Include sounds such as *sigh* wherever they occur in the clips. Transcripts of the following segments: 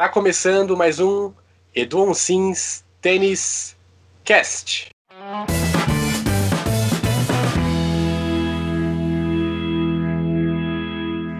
Tá começando mais um Edu Sims Tênis Cast.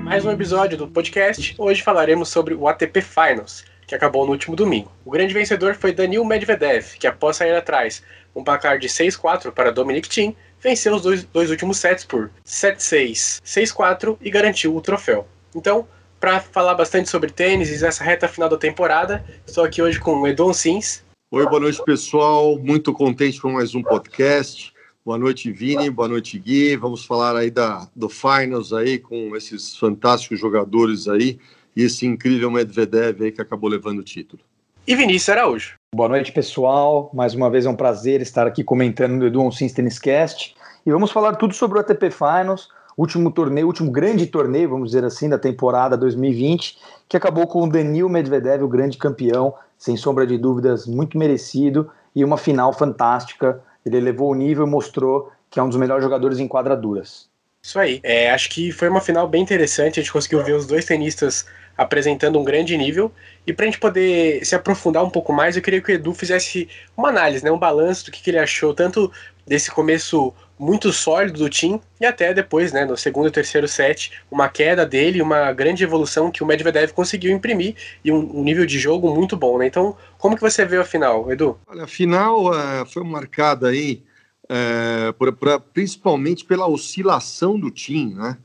Mais um episódio do podcast. Hoje falaremos sobre o ATP Finals, que acabou no último domingo. O grande vencedor foi Danil Medvedev, que após sair atrás um placar de 6-4 para Dominic Thiem, venceu os dois, dois últimos sets por 7-6, 6-4 e garantiu o troféu. Então, para falar bastante sobre tênis e essa reta final da temporada. Estou aqui hoje com o Edon Sims. Oi, boa noite, pessoal. Muito contente com mais um podcast. Boa noite, Vini. Boa noite, Gui. Vamos falar aí da, do Finals aí com esses fantásticos jogadores aí e esse incrível Medvedev aí que acabou levando o título. E Vinícius Araújo. Boa noite, pessoal. Mais uma vez é um prazer estar aqui comentando no Edu Sims Tennis Cast. E vamos falar tudo sobre o ATP Finals último torneio, último grande torneio, vamos dizer assim, da temporada 2020, que acabou com o Danil Medvedev, o grande campeão, sem sombra de dúvidas, muito merecido e uma final fantástica. Ele elevou o nível e mostrou que é um dos melhores jogadores em quadraduras. Isso aí. É, acho que foi uma final bem interessante. A gente conseguiu ver os dois tenistas apresentando um grande nível. E para a gente poder se aprofundar um pouco mais, eu queria que o Edu fizesse uma análise, né, um balanço do que, que ele achou, tanto desse começo muito sólido do time e até depois, né, no segundo e terceiro set, uma queda dele, uma grande evolução que o Medvedev conseguiu imprimir e um, um nível de jogo muito bom, né? Então, como que você vê a final, Edu? Olha, a final uh, foi marcada aí uh, principalmente pela oscilação do time, né?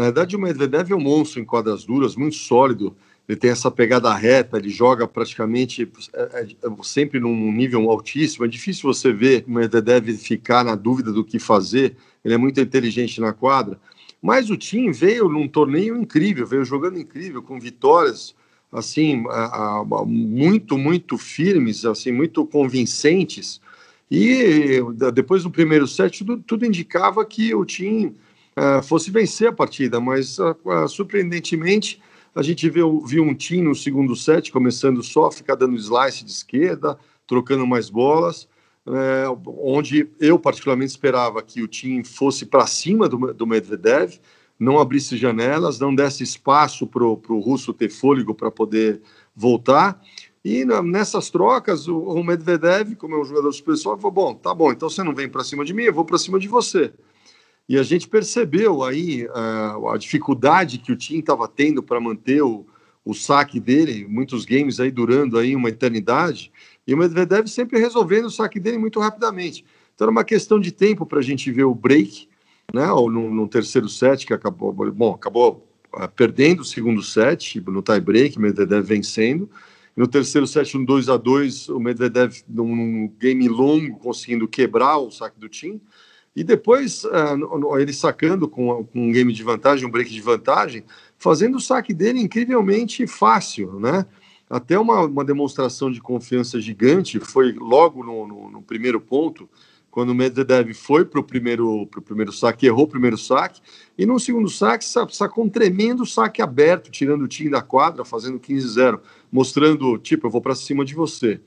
Na verdade, o Medvedev é um monstro em quadras duras, muito sólido. Ele tem essa pegada reta, ele joga praticamente é, é, é, sempre num nível altíssimo. É difícil você ver o Medvedev ficar na dúvida do que fazer. Ele é muito inteligente na quadra. Mas o time veio num torneio incrível, veio jogando incrível, com vitórias assim muito, muito firmes, assim muito convincentes. E depois do primeiro set, tudo, tudo indicava que o time uh, fosse vencer a partida, mas uh, surpreendentemente a gente viu, viu um time no segundo set, começando só, ficar dando slice de esquerda, trocando mais bolas, é, onde eu particularmente esperava que o time fosse para cima do, do Medvedev, não abrisse janelas, não desse espaço para o russo ter fôlego para poder voltar. E nessas trocas, o, Medvedev, como é um jogador pessoal, falou: bom, tá bom, então você não vem para cima de mim, eu vou para cima de você. E a gente percebeu aí uh, a dificuldade que o time estava tendo para manter o, o saque dele, muitos games aí durando aí uma eternidade, e o Medvedev sempre resolvendo o saque dele muito rapidamente. Então era uma questão de tempo para a gente ver o break, né, ou no, no, terceiro set que acabou, bom, acabou uh, perdendo o segundo set no tie break, o Medvedev vencendo. No terceiro set, um 2 a 2 o Medvedev num game longo conseguindo quebrar o saque do time. E depois, uh, ele sacando com, com, um game de vantagem, um break de vantagem, fazendo o saque dele incrivelmente fácil, né? Até uma, uma demonstração de confiança gigante foi logo no, no, no primeiro ponto, quando o Medvedev foi para o primeiro, pro primeiro saque, errou o primeiro saque, e no segundo saque sacou um tremendo saque aberto, tirando o time da quadra, fazendo 15-0, mostrando, tipo, eu vou para cima de você.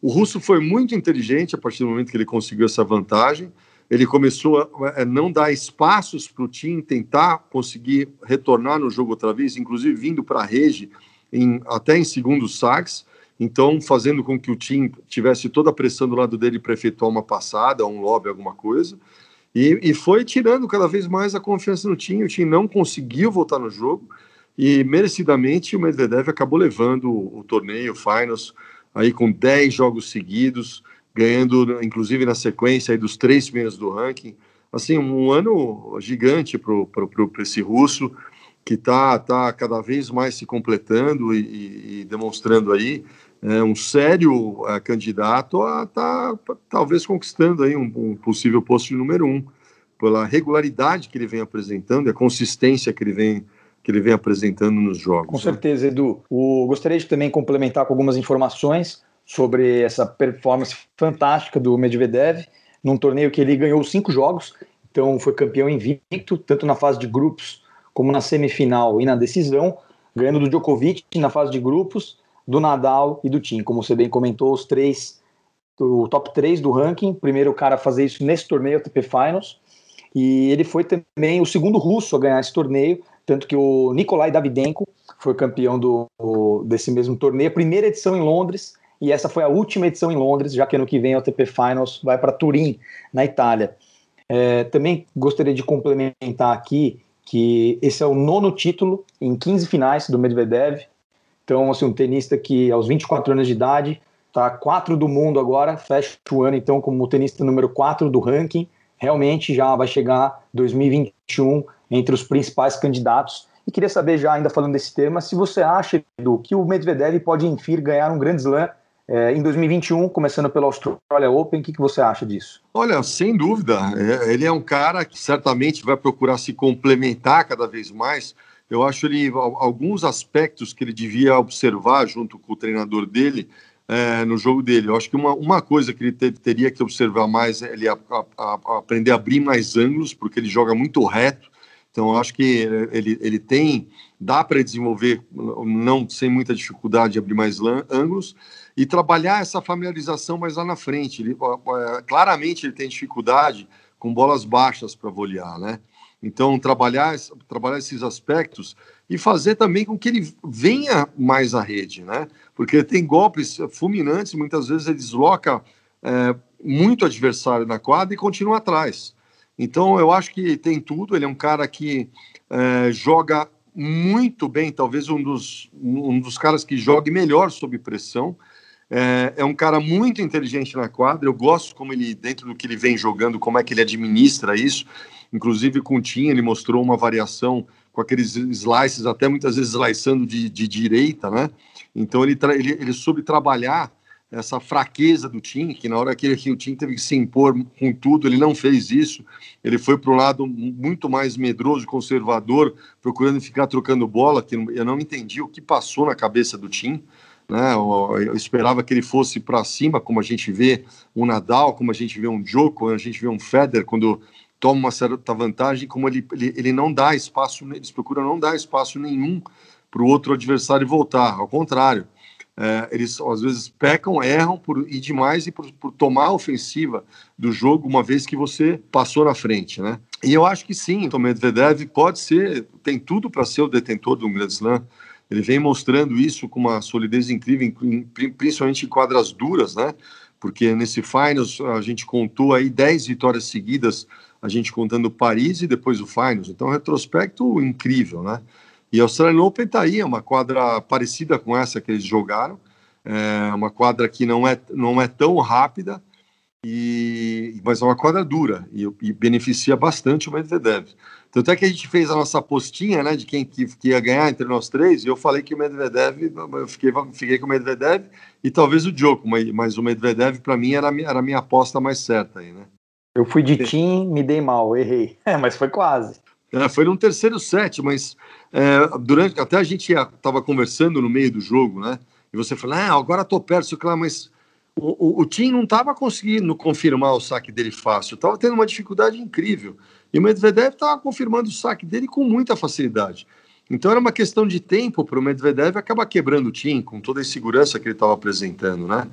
O russo foi muito inteligente a partir do momento que ele conseguiu essa vantagem, ele começou a, não dar espaços para o time tentar conseguir retornar no jogo outra vez, inclusive vindo para a rede em, até em segundos saques, então fazendo com que o time tivesse toda a pressão do lado dele para efetuar uma passada, um lobby, alguma coisa, e, e, foi tirando cada vez mais a confiança no time, o time não conseguiu voltar no jogo, e merecidamente o Medvedev acabou levando o, o torneio, o Finals, aí com 10 jogos seguidos, ganhando, inclusive na sequência dos três primeiros do ranking. Assim, um ano gigante para esse russo que está tá cada vez mais se completando e, e, demonstrando aí é, um sério é, candidato a tá, talvez conquistando aí um, um, possível posto de número um pela regularidade que ele vem apresentando e a consistência que ele vem que ele vem apresentando nos jogos. Com né? certeza, Edu. O, gostaria de também complementar com algumas informações sobre essa performance fantástica do Medvedev num torneio que ele ganhou cinco jogos, então foi campeão invicto, tanto na fase de grupos como na semifinal e na decisão, ganhando do Djokovic na fase de grupos, do Nadal e do Tim. Como você bem comentou, os três, o top 3 do ranking, primeiro cara a fazer isso nesse torneio ATP Finals, e ele foi também o segundo russo a ganhar esse torneio, tanto que o Nikolai Davidenko foi campeão do, desse mesmo torneio, primeira edição em Londres, e essa foi a última edição em Londres, já que ano que vem a ATP Finals vai para Turim, na Itália. É, também gostaria de complementar aqui que esse é o nono título em 15 finais do Medvedev. Então, assim, um tenista que aos 24 anos de idade está 4 do mundo agora, fecha o ano então como tenista número 4 do ranking. Realmente já vai chegar 2021 entre os principais candidatos. E queria saber, já ainda falando desse tema, se você acha, Edu, que o Medvedev pode, enfim, ganhar um grande slam é, em 2021, começando pelo Australia Open, o que, que você acha disso? Olha, sem dúvida, é, ele é um cara que certamente vai procurar se complementar cada vez mais. Eu acho ele alguns aspectos que ele devia observar junto com o treinador dele é, no jogo dele. Eu acho que uma, uma coisa que ele ter, teria que observar mais é ele a, a, a aprender a abrir mais ângulos, porque ele joga muito reto. Então, acho que ele, ele tem, dá para desenvolver, não sem muita dificuldade, abrir mais ângulos e trabalhar essa familiarização mais lá na frente. Ele, claramente ele tem dificuldade com bolas baixas para volear, né? Então, trabalhar, trabalhar esses aspectos e fazer também com que ele venha mais à rede, né? Porque tem golpes fulminantes, muitas vezes ele desloca é, muito adversário na quadra e continua atrás. Então, eu acho que tem tudo. Ele é um cara que é, joga muito bem, talvez um dos, um dos caras que jogue melhor sob pressão. É, é, um cara muito inteligente na quadra. Eu gosto como ele, dentro do que ele vem jogando, como é que ele administra isso. Inclusive com o Tim, ele mostrou uma variação com aqueles slices, até muitas vezes sliceando de, de direita, né? Então ele, ele, ele soube trabalhar essa fraqueza do Tim, que na hora que, que o Tim teve que se impor com tudo, ele não fez isso. Ele foi para um lado muito mais medroso, conservador, procurando ficar trocando bola, que eu não entendi o que passou na cabeça do Tim. Né? Eu, esperava que ele fosse para cima, como a gente vê um Nadal, como a gente vê um Djokovic, a gente vê um Federer quando toma uma certa vantagem, como ele, ele, ele não dá espaço, eles procuram não dar espaço nenhum para o outro adversário voltar. Ao contrário, é, eles às vezes pecam, erram por ir demais e por, por, tomar a ofensiva do jogo uma vez que você passou na frente, né? E eu acho que sim, o Medvedev pode ser, tem tudo para ser o detentor de um Grand Slam. Ele vem mostrando isso com uma solidez incrível, principalmente em quadras duras, né? Porque nesse Finals a gente contou aí 10 vitórias seguidas, a gente contando Paris e depois o Finals. Então, um retrospecto incrível, né? E a Australian Open tá aí, é uma quadra parecida com essa que eles jogaram, é uma quadra que não é, não é tão rápida, e, mas é uma quadra dura e, e beneficia bastante o Medvedev. Tanto é que a gente fez a nossa apostinha, né, de quem que, que, ia ganhar entre nós três, e eu falei que o Medvedev, eu fiquei, fiquei com o Medvedev e talvez o Djoko, mas, o Medvedev para mim era, era a minha aposta mais certa aí, né? Eu fui de Tim, me dei mal, errei, *laughs* é, mas foi quase. É, foi no terceiro set, mas é, durante até a gente estava conversando no meio do jogo, né? E você falou, ah, agora tô perto, lá, mas o, o, o Tim não estava conseguindo confirmar o saque dele fácil, estava tendo uma dificuldade incrível. E o Medvedev estava confirmando o saque dele com muita facilidade. Então era uma questão de tempo para o Medvedev acabar quebrando o Tim com toda a insegurança que ele estava apresentando, né?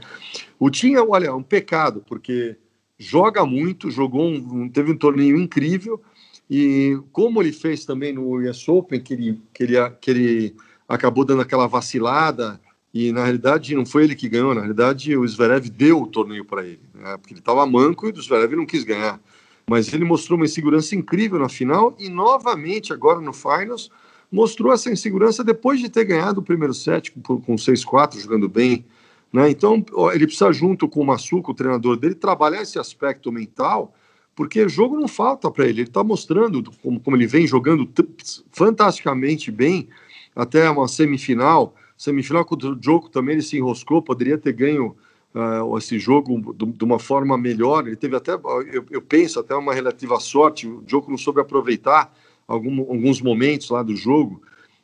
O Tim, olha, é um pecado, porque joga muito, jogou um, teve um torneio incrível, e como ele fez também no US Open, que ele, que ele, que ele acabou dando aquela vacilada, e na realidade não foi ele que ganhou, na realidade o Zverev deu o torneio para ele, né? porque ele estava manco e o Zverev não quis ganhar mas ele mostrou uma insegurança incrível na final e novamente agora no finals mostrou essa insegurança depois de ter ganhado o primeiro set com, com 6-4 jogando bem, né? Então ele precisa junto com o Massuco, o treinador dele, trabalhar esse aspecto mental, porque jogo não falta para ele. Ele está mostrando como, como, ele vem jogando fantasticamente bem até uma semifinal. Semifinal contra o Joko também ele se enroscou, poderia ter ganho uh, esse jogo de uma forma melhor. Ele teve até, eu, eu, penso, até uma relativa sorte. O jogo não soube aproveitar algum, alguns momentos lá do jogo,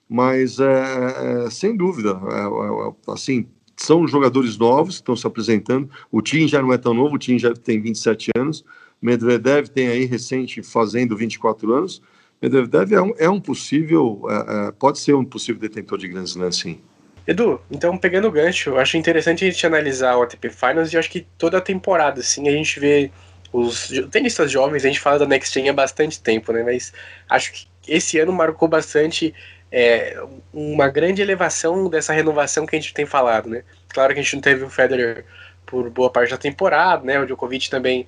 mas é, é sem dúvida, é, assim, são jogadores novos que estão se apresentando. O Tim já não é tão novo, o Tim já tem 27 anos. Medvedev tem aí recente fazendo 24 anos. Medvedev é um, é um possível, é, é, pode ser um possível detentor de grandes Slam, sim. Edu, então pegando o gancho, eu acho interessante a gente analisar o ATP Finals e acho que toda a temporada, assim, a gente vê os tenistas jovens, a gente fala da Next Gen há bastante tempo, né? Mas acho que esse ano marcou bastante é, uma grande elevação dessa renovação que a gente tem falado, né? Claro que a gente não teve o Federer por boa parte da temporada, né? O Djokovic também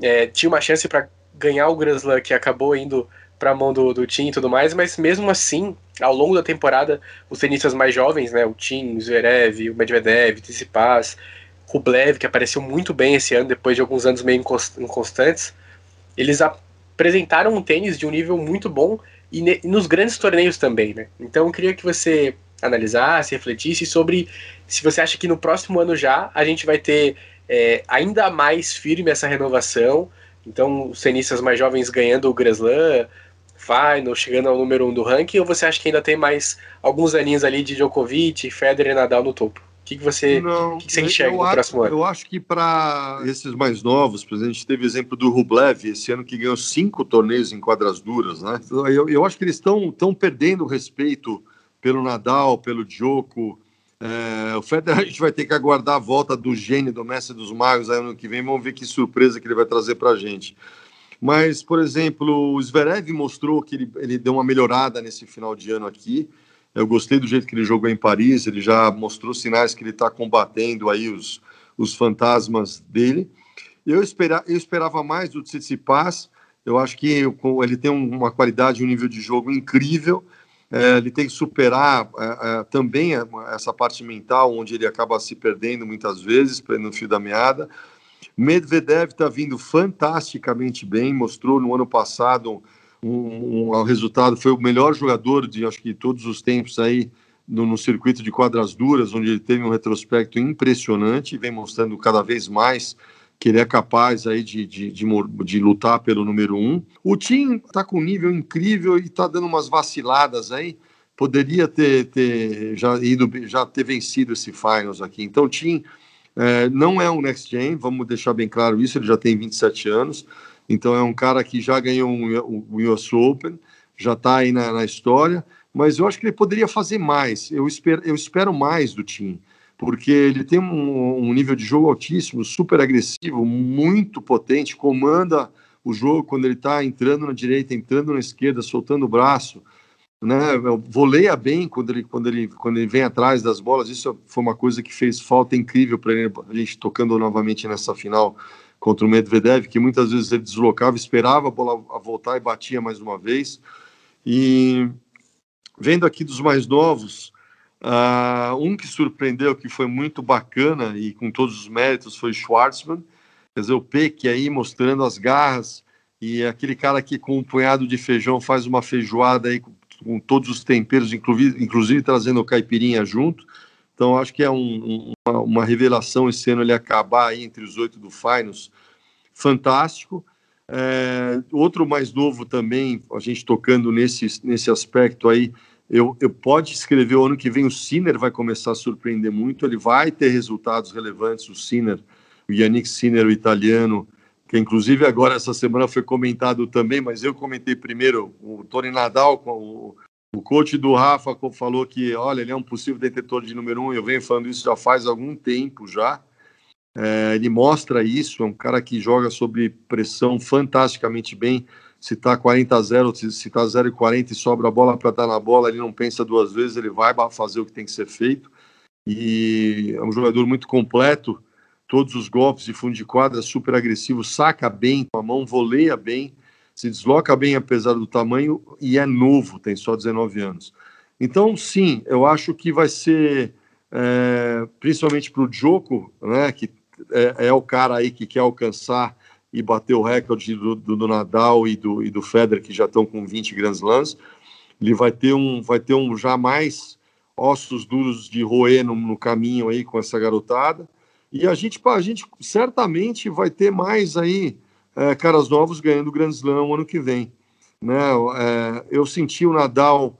é, tinha uma chance para ganhar o Grand Slam que acabou indo para a mão do, do Tim e tudo mais, mas mesmo assim, ao longo da temporada, os tenistas mais jovens, né, o Tim, o Zverev, o Medvedev, o Tsitsipas, Rublev, que apareceu muito bem esse ano, depois de alguns anos meio inconstantes, eles apresentaram um tênis de um nível muito bom e, nos grandes torneios também, né? Então eu queria que você analisasse, refletisse sobre se você acha que no próximo ano já a gente vai ter é, ainda mais firme essa renovação. Então, os tenistas mais jovens ganhando o Grand Slam, Final, chegando ao número um do ranking, ou você acha que ainda tem mais alguns aninhos ali de Djokovic, Federer e Nadal no topo? O que, que você, Não, que, que você enxerga no acho, próximo ano? Eu acho que para esses mais novos, por exemplo, a gente teve exemplo do Rublev, esse ano que ganhou cinco torneios em quadras duras, né? Então, eu, eu acho que eles estão perdendo o respeito pelo Nadal, pelo Djoko. É, o Federer *laughs* a gente vai ter que aguardar a volta do gênio do Mestre dos Magos aí ano que vem. Vamos ver que surpresa que ele vai trazer para a gente. Mas, por exemplo, o Zverev mostrou que ele, ele deu uma melhorada nesse final de ano aqui. Eu gostei do jeito que ele jogou em Paris, ele já mostrou sinais que ele está combatendo aí os, os fantasmas dele. Eu, espera, eu esperava mais do Tsitsipas, eu acho que ele tem uma qualidade, um nível de jogo incrível, é, ele tem que superar é, é, também essa parte mental, onde ele acaba se perdendo muitas vezes no fio da meada. Medvedev está vindo fantasticamente bem, mostrou no ano passado um, um, resultado, foi o melhor jogador de acho que todos os tempos aí no, no, circuito de quadras duras, onde ele teve um retrospecto impressionante vem mostrando cada vez mais que ele é capaz aí de, de, de, de lutar pelo número um. O Tim está com um nível incrível e está dando umas vaciladas aí. Poderia ter, ter já ido, já ter vencido esse finals aqui. Então, Tim é, não é um next gen, vamos deixar bem claro isso. Ele já tem 27 anos, então é um cara que já ganhou um, um US Open, já está aí na, na, história. Mas eu acho que ele poderia fazer mais. Eu espero, eu espero mais do Tim porque ele tem um, um, nível de jogo altíssimo, super agressivo, muito potente, comanda o jogo quando ele está entrando na direita, entrando na esquerda, soltando o braço, né? Voleia bem quando ele, quando ele, quando ele vem atrás das bolas. Isso foi uma coisa que fez falta incrível para ele, a gente tocando novamente nessa final contra o Medvedev, que muitas vezes ele deslocava, esperava a bola voltar e batia mais uma vez. E vendo aqui dos mais novos, Uh, um que surpreendeu, que foi muito bacana e com todos os méritos, foi Schwartzman. Quer dizer, o Peck aí mostrando as garras e aquele cara que com um punhado de feijão faz uma feijoada aí com, todos os temperos, inclusive, inclusive trazendo caipirinha junto. Então, acho que é um, uma, uma, revelação esse ano ele acabar aí entre os oito do Finals. Fantástico. É, outro mais novo também, a gente tocando nesse, nesse aspecto aí, eu, eu pode escrever o ano que vem o Sinner vai começar a surpreender muito, ele vai ter resultados relevantes, o Sinner, o Yannick Sinner, o italiano, que inclusive agora essa semana foi comentado também, mas eu comentei primeiro, o Tony Nadal, o, o coach do Rafa falou que, olha, ele é um possível detetor de número um, eu venho falando isso já faz algum tempo já, é, ele mostra isso, é um cara que joga sob pressão fantasticamente bem, se está 40 a 0, se está 0 e 40 e sobra a bola para estar na bola, ele não pensa duas vezes, ele vai fazer o que tem que ser feito. E é um jogador muito completo, todos os golpes de fundo de quadra, super agressivo, saca bem com a mão, voleia bem, se desloca bem apesar do tamanho e é novo, tem só 19 anos. Então, sim, eu acho que vai ser, é, principalmente para o Joko, né, que é, é o cara aí que quer alcançar e bater o recorde do, do, do, Nadal e do, e do Federer, que já estão com 20 Grand Slams. Ele vai ter um, vai ter um já mais ossos duros de roer no, no caminho aí com essa garotada. E a gente, a gente certamente vai ter mais aí é, caras novos ganhando o Grand Slam ano que vem. Né? É, eu senti o Nadal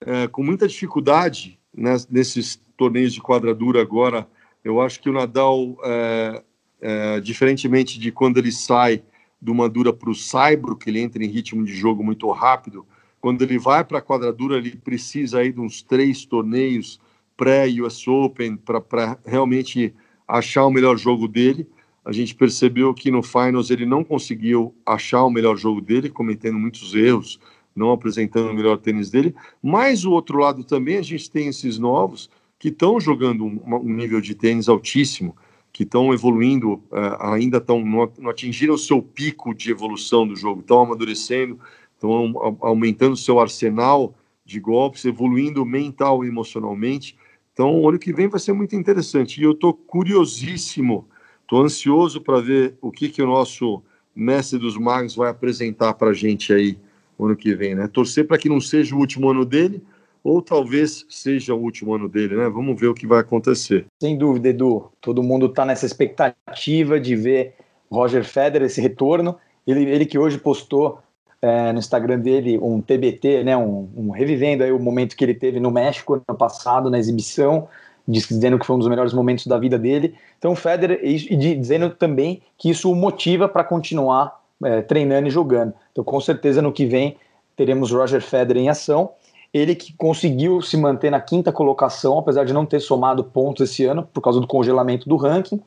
é, com muita dificuldade né, nesses torneios de quadradura agora. Eu acho que o Nadal é, é, diferentemente de quando ele sai do Madura para o Saibro, que ele entra em ritmo de jogo muito rápido, quando ele vai para a quadradura, ele precisa aí de uns três torneios pré-US Open para realmente achar o melhor jogo dele. A gente percebeu que no Finals ele não conseguiu achar o melhor jogo dele, cometendo muitos erros, não apresentando o melhor tênis dele. Mas o outro lado também, a gente tem esses novos que estão jogando um, nível de tênis altíssimo, que estão evoluindo, uh, ainda estão não, atingiram o seu pico de evolução do jogo, estão amadurecendo, estão aumentando o seu arsenal de golpes, evoluindo mental e emocionalmente. Então, o ano que vem vai ser muito interessante. E eu estou curiosíssimo, estou ansioso para ver o que, que o nosso mestre dos magos vai apresentar para a gente aí ano que vem, né? Torcer para que não seja o último ano dele, ou talvez seja o último ano dele, né? Vamos ver o que vai acontecer. Sem dúvida, Edu. Todo mundo está nessa expectativa de ver Roger Federer esse retorno. Ele, ele que hoje postou é, no Instagram dele um TBT, né? Um, um, revivendo aí o momento que ele teve no México ano passado na exibição, dizendo que foi um dos melhores momentos da vida dele. Então, Federer e, dizendo também que isso o motiva para continuar é, treinando e jogando. Então, com certeza, no que vem teremos Roger Federer em ação. Ele que conseguiu se manter na quinta colocação, apesar de não ter somado pontos esse ano, por causa do congelamento do ranking.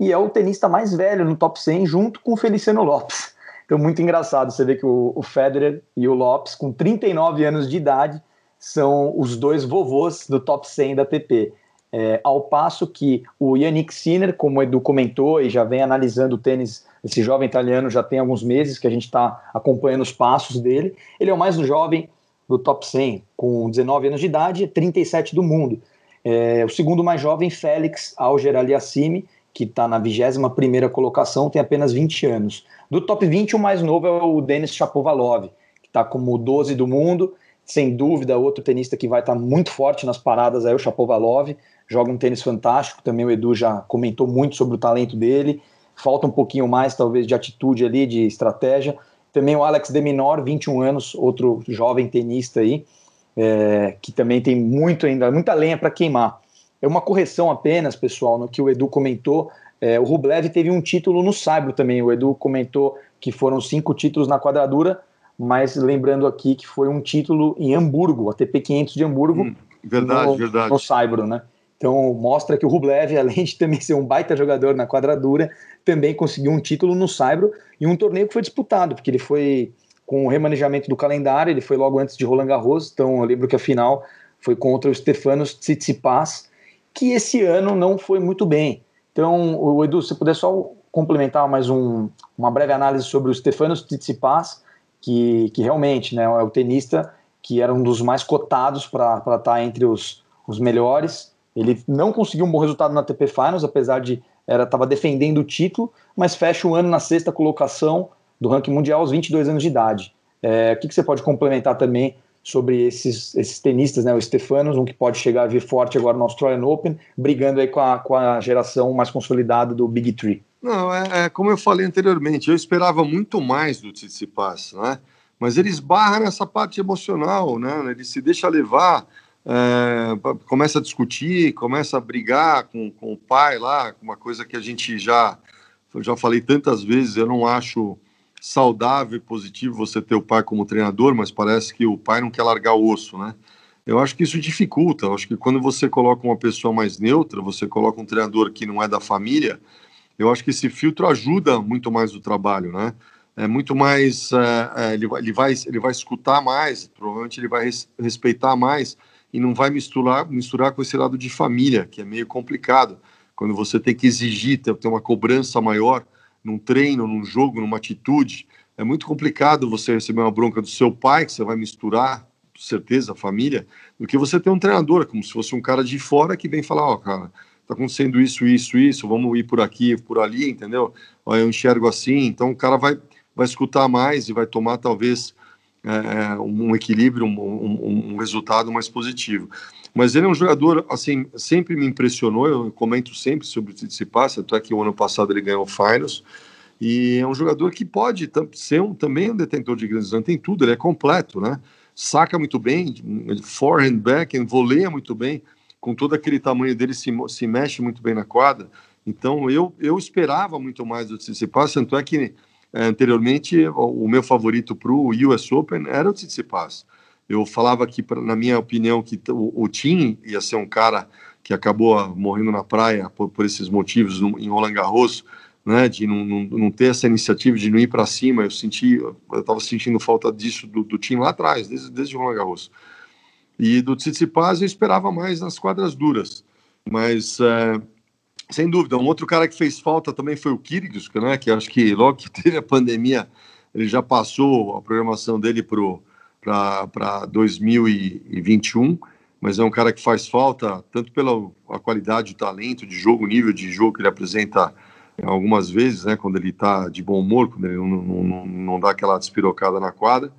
E é o tenista mais velho no top 100, junto com o Feliciano Lopes. Então, muito engraçado você ver que o, o Federer e o Lopes, com 39 anos de idade, são os dois vovôs do top 100 da ATP. É, ao passo que o Yannick Sinner, como o Edu comentou e já vem analisando o tênis, esse jovem italiano já tem alguns meses que a gente está acompanhando os passos dele, ele é o mais jovem do top 100, com 19 anos de idade, 37 do mundo. É, o segundo mais jovem, Félix Alger Aliassime, que está na 21ª colocação, tem apenas 20 anos. Do top 20, o mais novo é o Denis Shapovalov, que está como 12 do mundo, sem dúvida, outro tenista que vai estar tá muito forte nas paradas é o Shapovalov, joga um tênis fantástico, também o Edu já comentou muito sobre o talento dele, falta um pouquinho mais, talvez, de atitude ali, de estratégia. Também o Alex de Minor, 21 anos, outro jovem tenista aí, é, que também tem muito ainda, muita lenha para queimar. É uma correção apenas, pessoal, no que o Edu comentou. É, o Rublev teve um título no Saibro também. O Edu comentou que foram cinco títulos na quadradura, mas lembrando aqui que foi um título em Hamburgo, a TP 500 de Hamburgo. Hum, verdade, no, verdade. No Saibro, né? Então mostra que o Rublev, *laughs* além de também ser um baita jogador na quadradura, também conseguiu um título no Saibro e um torneio que foi disputado, porque ele foi com o remanejamento do calendário, ele foi logo antes de Roland Garros, então eu lembro que a final foi contra o Stefanos Tsitsipas, que esse ano não foi muito bem. Então, o Edu, se puder só complementar mais um, uma breve análise sobre o Stefanos Tsitsipas, que, que realmente né, é o tenista que era um dos mais cotados para estar tá entre os, os melhores, ele não conseguiu um bom resultado na TP Finals, apesar de estava defendendo o título, mas fecha o ano na sexta colocação do ranking mundial aos 22 anos de idade. É, o que, que, você pode complementar também sobre esses, esses tenistas, né? O Stefanos, um que pode chegar a vir forte agora no Australian Open, brigando aí com a, com a geração mais consolidada do Big Three. Não, é, é como eu falei anteriormente, eu esperava muito mais do Tsitsipas, né? Mas ele esbarra nessa parte emocional, né? Ele se deixa levar é, começa a discutir, começa a brigar com, com o pai lá, uma coisa que a gente já, já falei tantas vezes, eu não acho saudável e positivo você ter o pai como treinador, mas parece que o pai não quer largar o osso, né? Eu acho que isso dificulta. Eu acho que quando você coloca uma pessoa mais neutra, você coloca um treinador que não é da família, eu acho que esse filtro ajuda muito mais o trabalho, né? É muito mais. É, é, ele, vai, ele, vai, ele vai escutar mais, provavelmente ele vai res, respeitar mais e não vai misturar, misturar com esse lado de família, que é meio complicado. Quando você tem que exigir, ter, uma cobrança maior num treino, num jogo, numa atitude, é muito complicado você receber uma bronca do seu pai, que você vai misturar, com certeza, a família, do que você ter um treinador, como se fosse um cara de fora que vem falar, ó, oh, cara, tá acontecendo isso, isso, isso, vamos ir por aqui, por ali, entendeu? Ó, eu enxergo assim, então o cara vai, vai escutar mais e vai tomar, talvez, é, é, um equilíbrio, um, um, um, resultado mais positivo. Mas ele é um jogador, assim, sempre me impressionou, eu comento sempre sobre o Tsitsipas, até que o ano passado ele ganhou o Finals, e é um jogador que pode ser um, também um detentor de grandes anos, tem tudo, ele é completo, né? Saca muito bem, forehand, backhand, voleia muito bem, com todo aquele tamanho dele se, se mexe muito bem na quadra, então eu, eu esperava muito mais do Tsitsipas, tanto é que é, anteriormente, o meu favorito para o US Open era o Tsitsipas. Eu falava que, na minha opinião, que o, o Tim ia ser um cara que acabou morrendo na praia por, por esses motivos no, em Roland Garros, né, de não, não, não ter essa iniciativa de não ir para cima. Eu senti, eu estava sentindo falta disso do, do, lá atrás, desde, desde Roland Garros. E do Tsitsipas eu esperava mais nas quadras duras, mas é, sem dúvida, um outro cara que fez falta também foi o Kyrgios, né, que acho que logo que teve a pandemia ele já passou a programação dele para 2021 mas é um cara que faz falta tanto pela a qualidade, o talento de jogo, o nível de jogo que ele apresenta algumas vezes, né, quando ele está de bom humor, quando ele não, não, não dá aquela despirocada na quadra.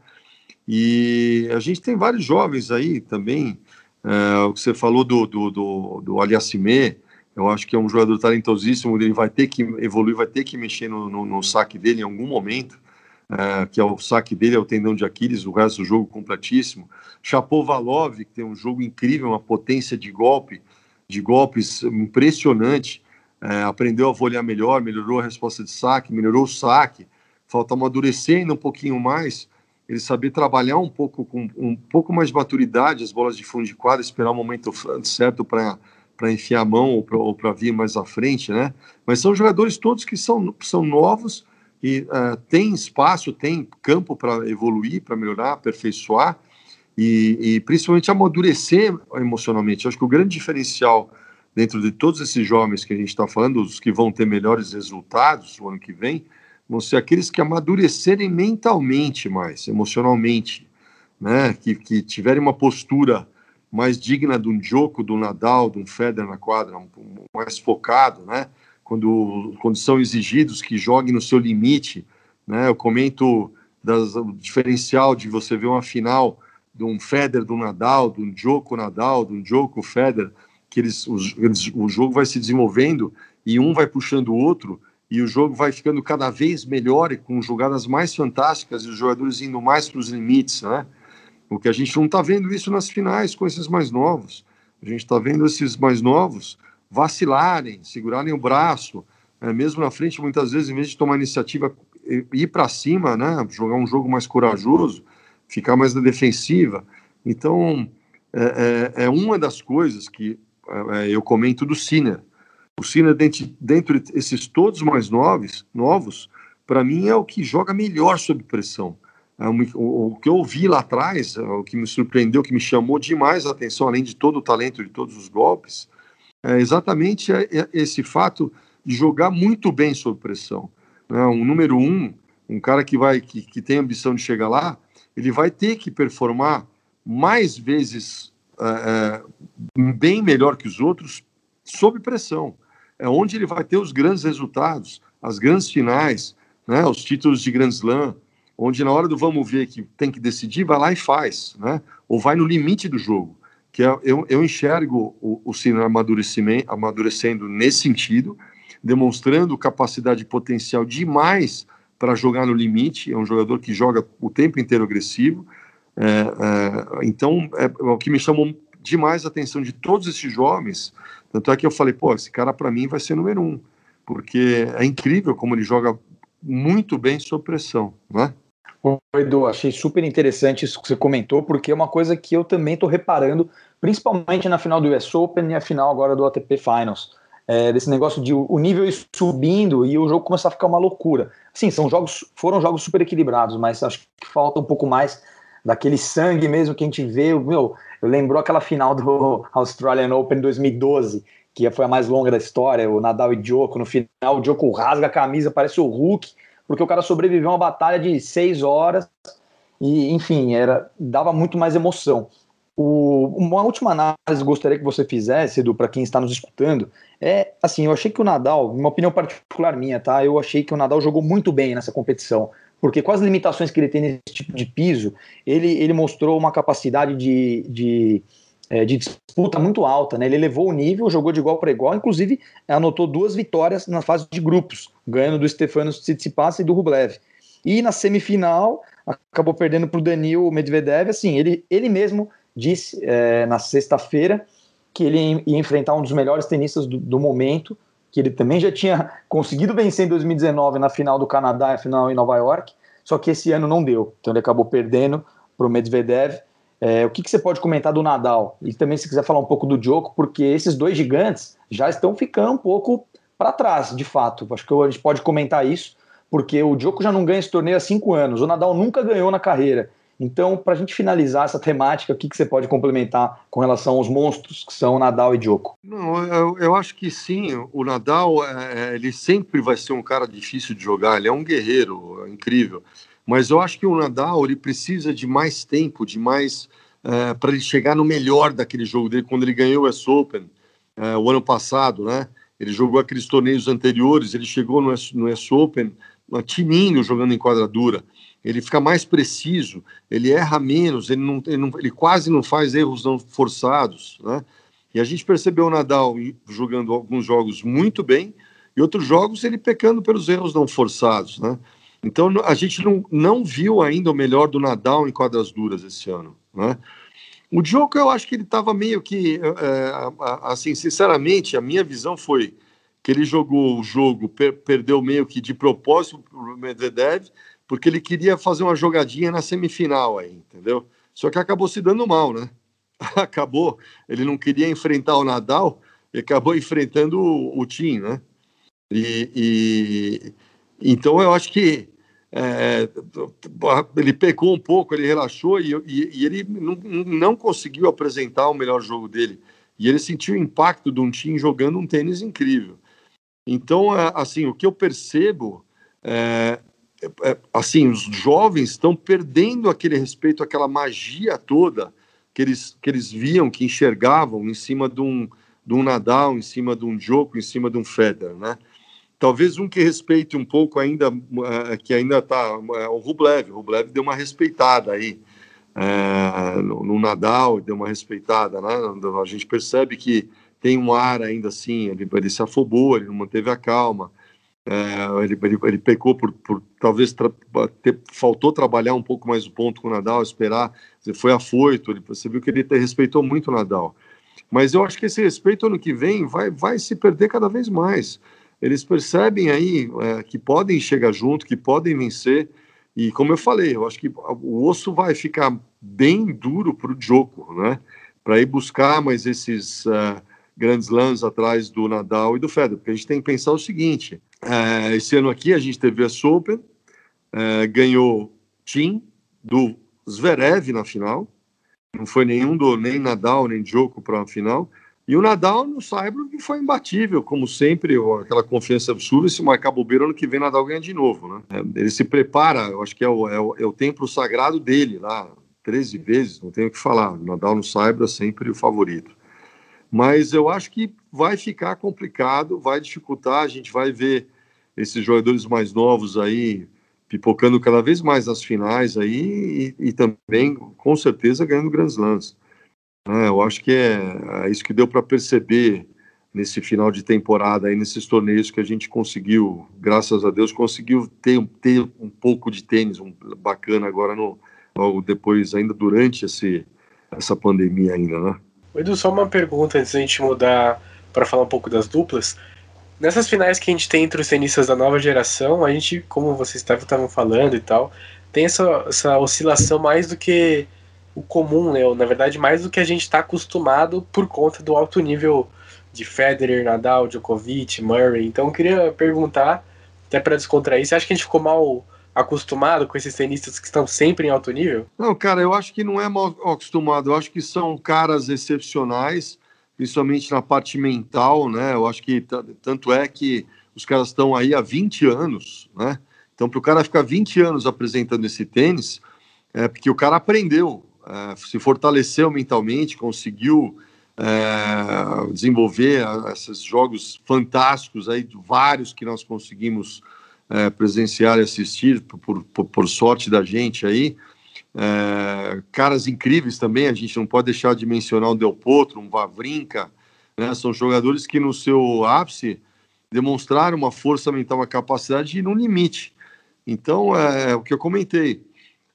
E a gente tem vários jovens aí também. É, o que você falou do, do, do, do Aliassime, eu acho que é um jogador talentosíssimo. Ele vai ter que evoluir, vai ter que mexer no, no, no saque dele em algum momento. É, que é o saque dele, é o tendão de Aquiles, o resto do jogo completíssimo. Chapovalov, que tem um jogo incrível, uma potência de golpe, de golpes impressionante é, aprendeu a volear melhor, melhorou a resposta de saque, melhorou o saque. Falta amadurecer ainda um pouquinho mais, ele saber trabalhar um pouco com um pouco mais de maturidade as bolas de fundo de quadra, esperar o momento certo para para enfiar a mão ou para vir mais à frente, né? Mas são jogadores todos que são, são novos e uh, tem espaço, tem campo para evoluir, para melhorar, aperfeiçoar e, e, principalmente amadurecer emocionalmente. Eu acho que o grande diferencial dentro de todos esses jovens que a gente está falando, os que vão ter melhores resultados no ano que vem, vão ser aqueles que amadurecerem mentalmente mais, emocionalmente, né? que, que tiverem uma postura mais digna de um Joko, do Nadal, de um Federer na quadra, mais focado, né? Quando, quando são exigidos que joguem no seu limite, né? Eu comento das, o diferencial de você ver uma final de um Federer, do Nadal, de um Joko Nadal, de um Joko Federer, que eles, os, eles, o jogo vai se desenvolvendo e um vai puxando o outro e o jogo vai ficando cada vez melhor e com jogadas mais fantásticas e os jogadores indo mais para os limites, né? O que a gente não está vendo isso nas finais com esses mais novos. A gente está vendo esses mais novos vacilarem, segurarem o braço, é, mesmo na frente, muitas vezes, em vez de tomar iniciativa, ir para cima, né? Jogar um jogo mais corajoso, ficar mais na defensiva. Então, é, é, é uma das coisas que é, eu comento do Sinner. O Sinner, dentro, dentro desses todos mais novos, novos para mim é o que joga melhor sob pressão. É o, o, que eu vi lá atrás, é o que me surpreendeu, que me chamou demais a atenção, além de todo o talento de todos os golpes, é exatamente esse fato de jogar muito bem sob pressão. Né? Um número um, um cara que vai que, que tem ambição de chegar lá, ele vai ter que performar mais vezes é, é, bem melhor que os outros sob pressão. É onde ele vai ter os grandes resultados, as grandes finais, né, os títulos de Grand Slam, onde na hora do vamos ver que tem que decidir, vai lá e faz, né? ou vai no limite do jogo. Que é, eu, eu enxergo o, o Cine amadurecendo nesse sentido, demonstrando capacidade potencial demais para jogar no limite. É um jogador que joga o tempo inteiro agressivo, é, é, então, é, é, o que me chamou demais a atenção de todos esses jovens, tanto é que eu falei, pô, esse cara para mim vai ser número um, porque é incrível como ele joga muito bem sob pressão, né? Oi, Edu, achei super interessante isso que você comentou, porque é uma coisa que eu também estou reparando, principalmente na final do US Open e a final agora do ATP Finals. É, desse negócio de o nível ir subindo e o jogo começar a ficar uma loucura. Sim, são jogos, foram jogos super equilibrados, mas acho que falta um pouco mais daquele sangue mesmo que a gente vê. Meu, eu lembrou aquela final do *laughs* Australian Open 2012, que foi a mais longa da história, o Nadal e Djoko. No final, o Djoko rasga a camisa, parece o Hulk, porque o cara sobreviveu a uma batalha de seis horas e, enfim, era dava muito mais emoção. O, uma última análise gostaria que você fizesse, Edu, para quem está nos escutando, é assim, eu achei que o Nadal, uma opinião particular minha, tá? Eu achei que o Nadal jogou muito bem nessa competição porque com as limitações que ele tem nesse tipo de piso, ele, ele mostrou uma capacidade de, de, é, de disputa muito alta, né? Ele elevou o nível, jogou de igual para igual, inclusive anotou duas vitórias na fase de grupos, ganhando do Stefanos Tsitsipas e do Rublev. E na semifinal, acabou perdendo para o Danil Medvedev, assim, ele, ele mesmo disse é, na sexta-feira que ele ia enfrentar um dos melhores tenistas do, do momento, que ele também já tinha conseguido vencer em 2019 na final do Canadá e final em Nova York, só que esse ano não deu. Então ele acabou perdendo para o Medvedev. É, o que, que, você pode comentar do Nadal? E também se quiser falar um pouco do Djoko, porque esses dois gigantes já estão ficando um pouco para trás, de fato. Acho que a gente pode comentar isso, porque o Djoko já não ganha esse torneio há cinco anos, o Nadal nunca ganhou na carreira. Então, para a gente finalizar essa temática, o que, que você pode complementar com relação aos monstros que são Nadal e Djoko? Não, eu, eu acho que sim. O Nadal, é, é, ele sempre vai ser um cara difícil de jogar. Ele é um guerreiro é incrível. Mas eu acho que o Nadal ele precisa de mais tempo, de mais é, para ele chegar no melhor daquele jogo dele. Quando ele ganhou o US Open é, o ano passado, né? Ele jogou aqueles torneios anteriores. Ele chegou no US, no US Open tinindo jogando em quadradura ele fica mais preciso, ele erra menos, ele, não, ele, não, ele quase não faz erros não forçados, né? E a gente percebeu o Nadal jogando alguns jogos muito bem e outros jogos ele pecando pelos erros não forçados, né? Então a gente não, não viu ainda o melhor do Nadal em quadras duras esse ano, né? O Djoko eu acho que ele estava meio que, é, assim, sinceramente, a minha visão foi que ele jogou o jogo, per perdeu meio que de propósito o Medvedev, porque ele queria fazer uma jogadinha na semifinal aí, entendeu? Só que acabou se dando mal, né? *laughs* Acabou, ele não queria enfrentar o Nadal e acabou enfrentando o, o Tim, né? E, e, então eu acho que é, ele pecou um pouco, ele relaxou e, e, e ele não, não, conseguiu apresentar o melhor jogo dele. E ele sentiu o impacto de um time jogando um tênis incrível. Então, é, assim, o que eu percebo é, é, assim, os jovens estão perdendo aquele respeito, aquela magia toda que eles, que eles viam, que enxergavam em cima de um, de um Nadal, em cima de um Djoko, em cima de um Federer, né? Talvez um que respeite um pouco ainda, uh, que ainda está, é, o Rublev. O Rublev deu uma respeitada aí uh, no, no, Nadal, deu uma respeitada, né? A gente percebe que tem um ar ainda assim, ele, ele se afobou, ele não manteve a calma. É, ele, ele, ele, pecou por, por talvez tra ter, faltou trabalhar um pouco mais o ponto com o Nadal, esperar, foi afoito, ele, você viu que ele respeitou muito o Nadal. Mas eu acho que esse respeito ano que vem vai, vai se perder cada vez mais. Eles percebem aí é, que podem chegar junto, que podem vencer, e como eu falei, eu acho que o osso vai ficar bem duro para o Djoko, né? Para ir buscar mais esses uh, grandes lãs atrás do Nadal e do Federer, porque a gente tem que pensar o seguinte: é, esse ano aqui a gente teve a Open, é, ganhou Tim do Zverev na final, não foi nenhum do nem Nadal nem Djoko para a final. E o Nadal no Saibro foi imbatível, como sempre, aquela confiança absurda. Se marcar bobeira, ano que vem Nadal ganha de novo. Né? É, ele se prepara, eu acho que é o, é o, é o templo sagrado dele lá, 13 vezes, não tenho o que falar. O Nadal no Saibro é sempre o favorito. Mas eu acho que vai ficar complicado, vai dificultar, a gente vai ver esses jogadores mais novos aí pipocando cada vez mais nas finais aí e, e também, com certeza, ganhando grandes lances. É, eu acho que é, é isso que deu para perceber nesse final de temporada aí, nesses torneios que a gente conseguiu, graças a Deus, conseguiu ter, ter um pouco de tênis um, bacana agora no, logo depois, ainda durante esse, essa pandemia ainda, né? Edu, só uma pergunta antes da gente mudar para falar um pouco das duplas. Nessas finais que a gente tem entre os tenistas da nova geração, a gente, como vocês estavam falando e tal, tem essa, essa oscilação mais do que o comum, né? Ou, na verdade, mais do que a gente está acostumado por conta do alto nível de Federer, Nadal, Djokovic, Murray. Então, eu queria perguntar, até para descontrair, você acha que a gente ficou mal acostumado com esses tenistas que estão sempre em alto nível? Não, cara, eu acho que não é mal acostumado. Eu acho que são caras excepcionais, principalmente na parte mental, né? Eu acho que tanto é que os caras estão aí há 20 anos, né? Então, para o cara ficar 20 anos apresentando esse tênis, é porque o cara aprendeu, é, se fortaleceu mentalmente, conseguiu é, desenvolver esses jogos fantásticos aí, vários que nós conseguimos é, presenciar e assistir, por, por, por, sorte da gente aí. Caras incríveis também, a gente não pode deixar de mencionar o Del Potro, um Vavrinka, né? são jogadores que no seu ápice demonstraram uma força mental, uma capacidade de no limite. Então, é o que eu comentei,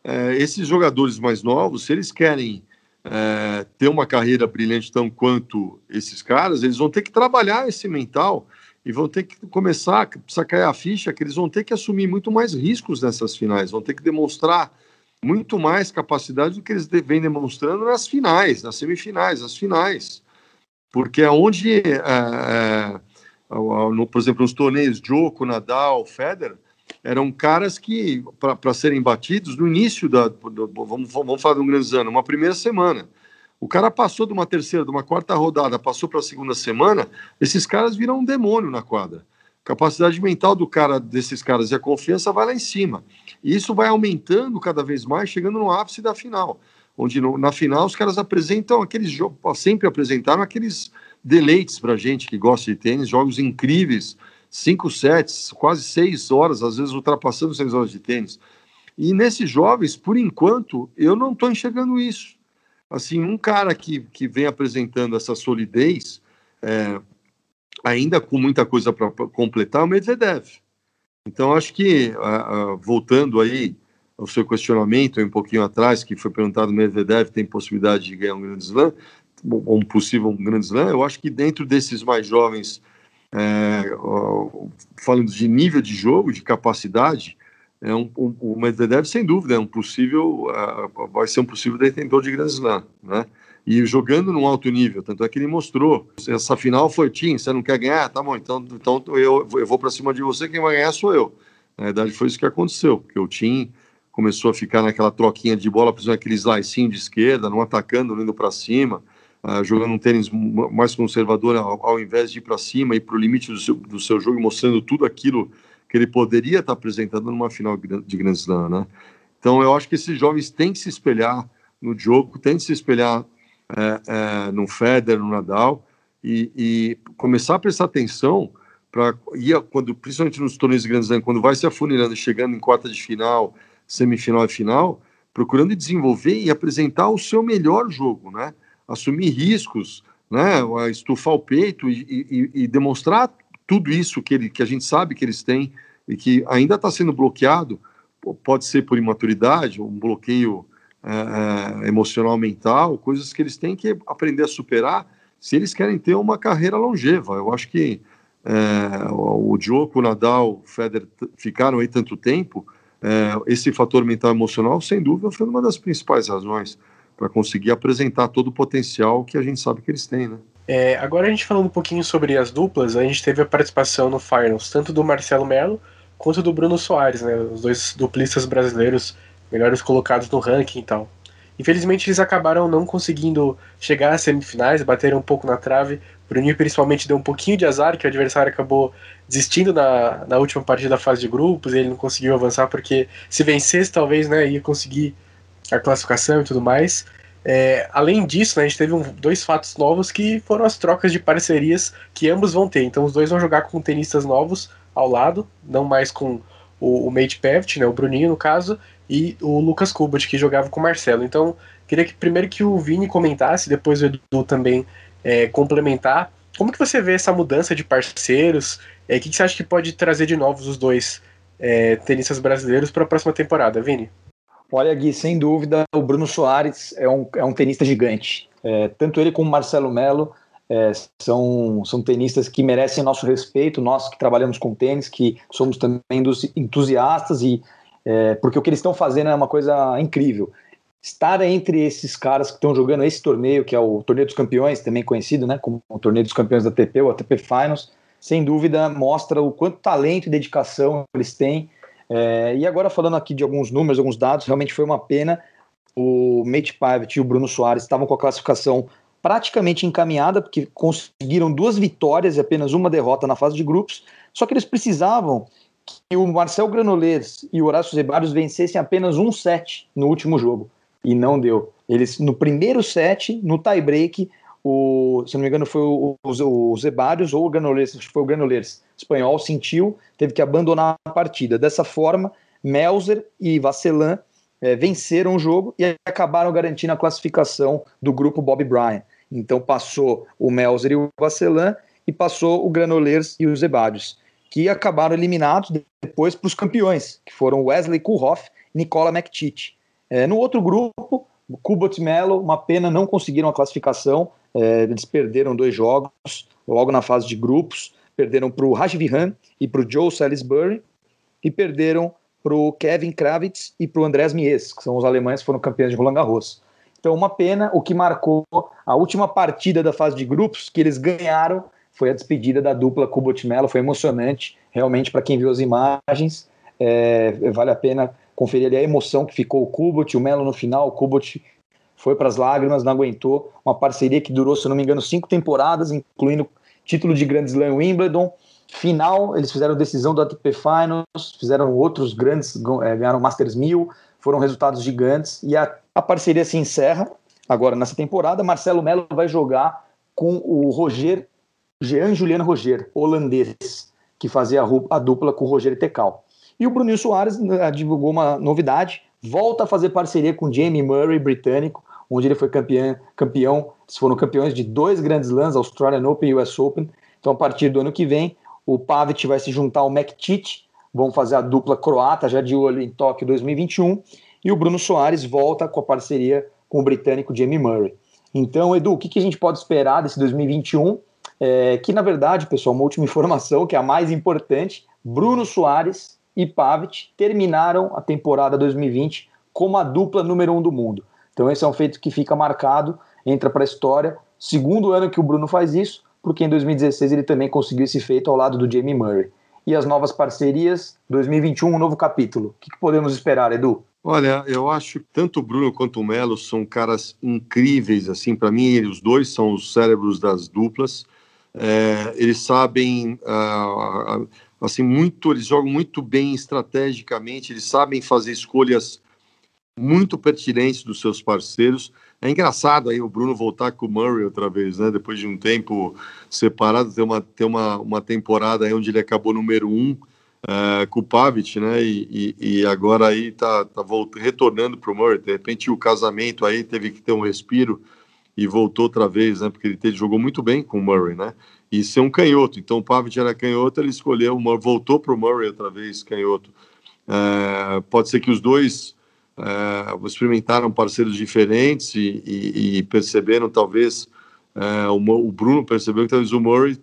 é, esses jogadores mais novos, se eles querem é, ter uma carreira brilhante tão quanto esses caras, eles vão ter que trabalhar esse mental e vão ter que começar, precisa cair a ficha, que eles vão ter que assumir muito mais riscos nessas finais, vão ter que demonstrar muito mais capacidade do que eles vêm demonstrando nas finais, nas semifinais, nas finais. Porque é onde é, é, no, por exemplo, nos torneios Joko, Nadal, Federer, eram caras que, para serem batidos, no início da. Do, vamos, vamos falar de um grande ano, uma primeira semana. O cara passou de uma terceira, de uma quarta rodada, passou para a segunda semana, esses caras viram um demônio na quadra. Capacidade mental do cara, desses caras e a confiança vai lá em cima. E isso vai aumentando cada vez mais, chegando no ápice da final. Onde no, na final os caras apresentam aqueles jogos, sempre apresentaram aqueles deleites para gente que gosta de tênis, jogos incríveis, cinco sets, quase seis horas, às vezes ultrapassando seis horas de tênis. E nesses jovens, por enquanto, eu não estou enxergando isso. Assim, um cara que, que vem apresentando essa solidez, é, ainda com muita coisa para completar, é o Medvedev. Então, acho que, voltando aí ao seu questionamento, um pouquinho atrás, que foi perguntado, o Medvedev tem possibilidade de ganhar um grande slam, ou um possível um grande slam, eu acho que dentro desses mais jovens, é, falando de nível de jogo, de capacidade, é um, um, o Medvedev, sem dúvida, é um possível, uh, vai ser um possível detentor de grande slam, né? E jogando num alto nível, tanto é que ele mostrou. Essa final foi Tim, você não quer ganhar? Tá bom, então, então eu, eu vou para cima de você, quem vai ganhar sou eu. Na verdade, foi isso que aconteceu, porque o Tim começou a ficar naquela troquinha de bola, exemplo, aquele slicinho de esquerda, não atacando, não indo para cima, uh, jogando um tênis mais conservador, ao, ao invés de ir para cima e para o limite do seu, do seu jogo, mostrando tudo aquilo que ele poderia estar apresentando numa final de Grand Slam, né? Então, eu acho que esses jovens têm que se espelhar no jogo, têm que se espelhar é, é, no Federer, no Nadal, e, e, começar a prestar atenção para ir, quando, principalmente nos torneios de Grand Slam, quando vai se afunilando, chegando em quarta de final, semifinal e final, procurando desenvolver e apresentar o seu melhor jogo, né? Assumir riscos, né? Estufar o peito e, e, e demonstrar tudo isso que, ele, que a gente sabe que eles têm e que ainda está sendo bloqueado, pode ser por imaturidade, um bloqueio é, é, emocional mental, coisas que eles têm que aprender a superar se eles querem ter uma carreira longeva. Eu acho que é, o Djoko, o Nadal, o Federer ficaram aí tanto tempo, é, esse fator mental emocional, sem dúvida, foi uma das principais razões para conseguir apresentar todo o potencial que a gente sabe que eles têm, né? É, agora a gente falando um pouquinho sobre as duplas, a gente teve a participação no Finals tanto do Marcelo Melo quanto do Bruno Soares, né, os dois duplistas brasileiros melhores colocados no ranking e tal. Infelizmente eles acabaram não conseguindo chegar às semifinais, bateram um pouco na trave. Bruninho principalmente deu um pouquinho de azar, que o adversário acabou desistindo na, na última partida da fase de grupos, ele não conseguiu avançar porque se vencesse talvez né, ia conseguir a classificação e tudo mais. É, além disso, né, a gente teve um, dois fatos novos que foram as trocas de parcerias que ambos vão ter. Então os dois vão jogar com tenistas novos ao lado, não mais com o, o Mate Pavitt, né, o Bruninho no caso, e o Lucas Kubat, que jogava com o Marcelo. Então, queria que primeiro que o Vini comentasse, depois o Edu também é, complementar. Como que você vê essa mudança de parceiros? É, o que, que, você acha que pode trazer de novos os dois é, tenistas brasileiros para a próxima temporada, Vini? Olha, Gui, sem dúvida, o Bruno Soares é um, é um tenista gigante. É, tanto ele como o Marcelo Melo é, são, são tenistas que merecem nosso respeito, nós que trabalhamos com tênis, que somos também dos entusiastas, e é, porque o que eles estão fazendo é uma coisa incrível. Estar entre esses caras que estão jogando esse torneio, que é o Torneio dos Campeões, também conhecido né, como o Torneio dos Campeões da ATP, o ATP Finals, sem dúvida mostra o quanto talento e dedicação eles têm é, e agora falando aqui de alguns números, alguns dados, realmente foi uma pena. O Mate Pavitt e o Bruno Soares estavam com a classificação praticamente encaminhada, porque conseguiram duas vitórias e apenas uma derrota na fase de grupos, só que eles precisavam que o Marcel Granollers e o Horácio Zeballos vencessem apenas um set no último jogo, e não deu. Eles, no primeiro set, no tie-break, o, se não me engano, foi o, o, o Zebários ou o Granollers, foi o Granollers espanhol, sentiu, teve que abandonar a partida. Dessa forma, Melzer e Vasselan é, venceram o jogo e acabaram garantindo a classificação do grupo Bob Bryan. Então passou o Melzer e o Vasselan e passou o Granollers e o Zebários, que acabaram eliminados depois para os campeões, que foram Wesley Kulhoff e Nicola McTeach. É, no outro grupo, Kubot Melo, uma pena, não conseguiram a classificação, é, eles perderam dois jogos logo na fase de grupos, perderam para o Rajvihan e para o Joe Salisbury. E perderam para o Kevin Kravitz e para o Andrés Mies, que são os alemães que foram campeões de Roland Garros. Então, uma pena, o que marcou a última partida da fase de grupos, que eles ganharam foi a despedida da dupla Kubot Melo, foi emocionante, realmente para quem viu as imagens, é, vale a pena conferir ali a emoção que ficou o Kubot, o no final, o Kubot foi para as lágrimas, não aguentou, uma parceria que durou, se não me engano, cinco temporadas, incluindo título de Grand Slam Wimbledon, final, eles fizeram decisão do ATP Finals, fizeram outros grandes, é, ganharam Masters 1000, foram resultados gigantes, e a, a parceria se encerra agora nessa temporada, Marcelo Melo vai jogar com o Roger Jean Juliano Roger, holandês, que fazia a, dupla com o Roger Tecal. E o Bruninho Soares né, divulgou uma novidade, volta a fazer parceria com Jamie Murray, britânico, onde ele foi campeão, campeão eles foram campeões de dois grandes lãs, Australian Open e US Open. Então, a partir do ano que vem, o Pavic vai se juntar ao Mektic, vão fazer a dupla croata, já de olho em Tóquio 2021, e o Bruno Soares volta com a parceria com o britânico Jamie Murray. Então, Edu, o que, que a gente pode esperar desse 2021? É, que na verdade, pessoal, uma última *laughs* informação que é a mais importante: Bruno Soares e Pavic terminaram a temporada 2020 como a dupla número um do mundo. Então esse é um feito que fica marcado, entra para a história. Segundo ano que o Bruno faz isso, porque em 2016 ele também conseguiu esse feito ao lado do Jamie Murray. E as novas parcerias, 2021, um novo capítulo. O que, podemos esperar, Edu? Olha, eu acho que tanto o Bruno quanto o Melo são caras incríveis, assim, para mim, os dois são os cérebros das duplas. É, eles sabem, uh, assim, muito, eles jogam muito bem estrategicamente, eles sabem fazer escolhas muito pertinentes dos seus parceiros. É engraçado aí o Bruno voltar com o Murray outra vez, né? Depois de um tempo separado, ter uma, ter uma, uma temporada aí onde ele acabou número um uh, com o Pavic, né? E, e, e, agora aí tá, tá voltando, retornando para o Murray. De repente o casamento aí teve que ter um respiro e voltou outra vez, né? Porque ele, ele jogou muito bem com o Murray, né? E ser um canhoto. Então o Pavic era canhoto, ele escolheu, voltou para o Murray outra vez, canhoto. Uh, pode ser que os dois uh, experimentaram parceiros diferentes e, e, e perceberam talvez uh, o, o, Bruno percebeu que talvez o Murray,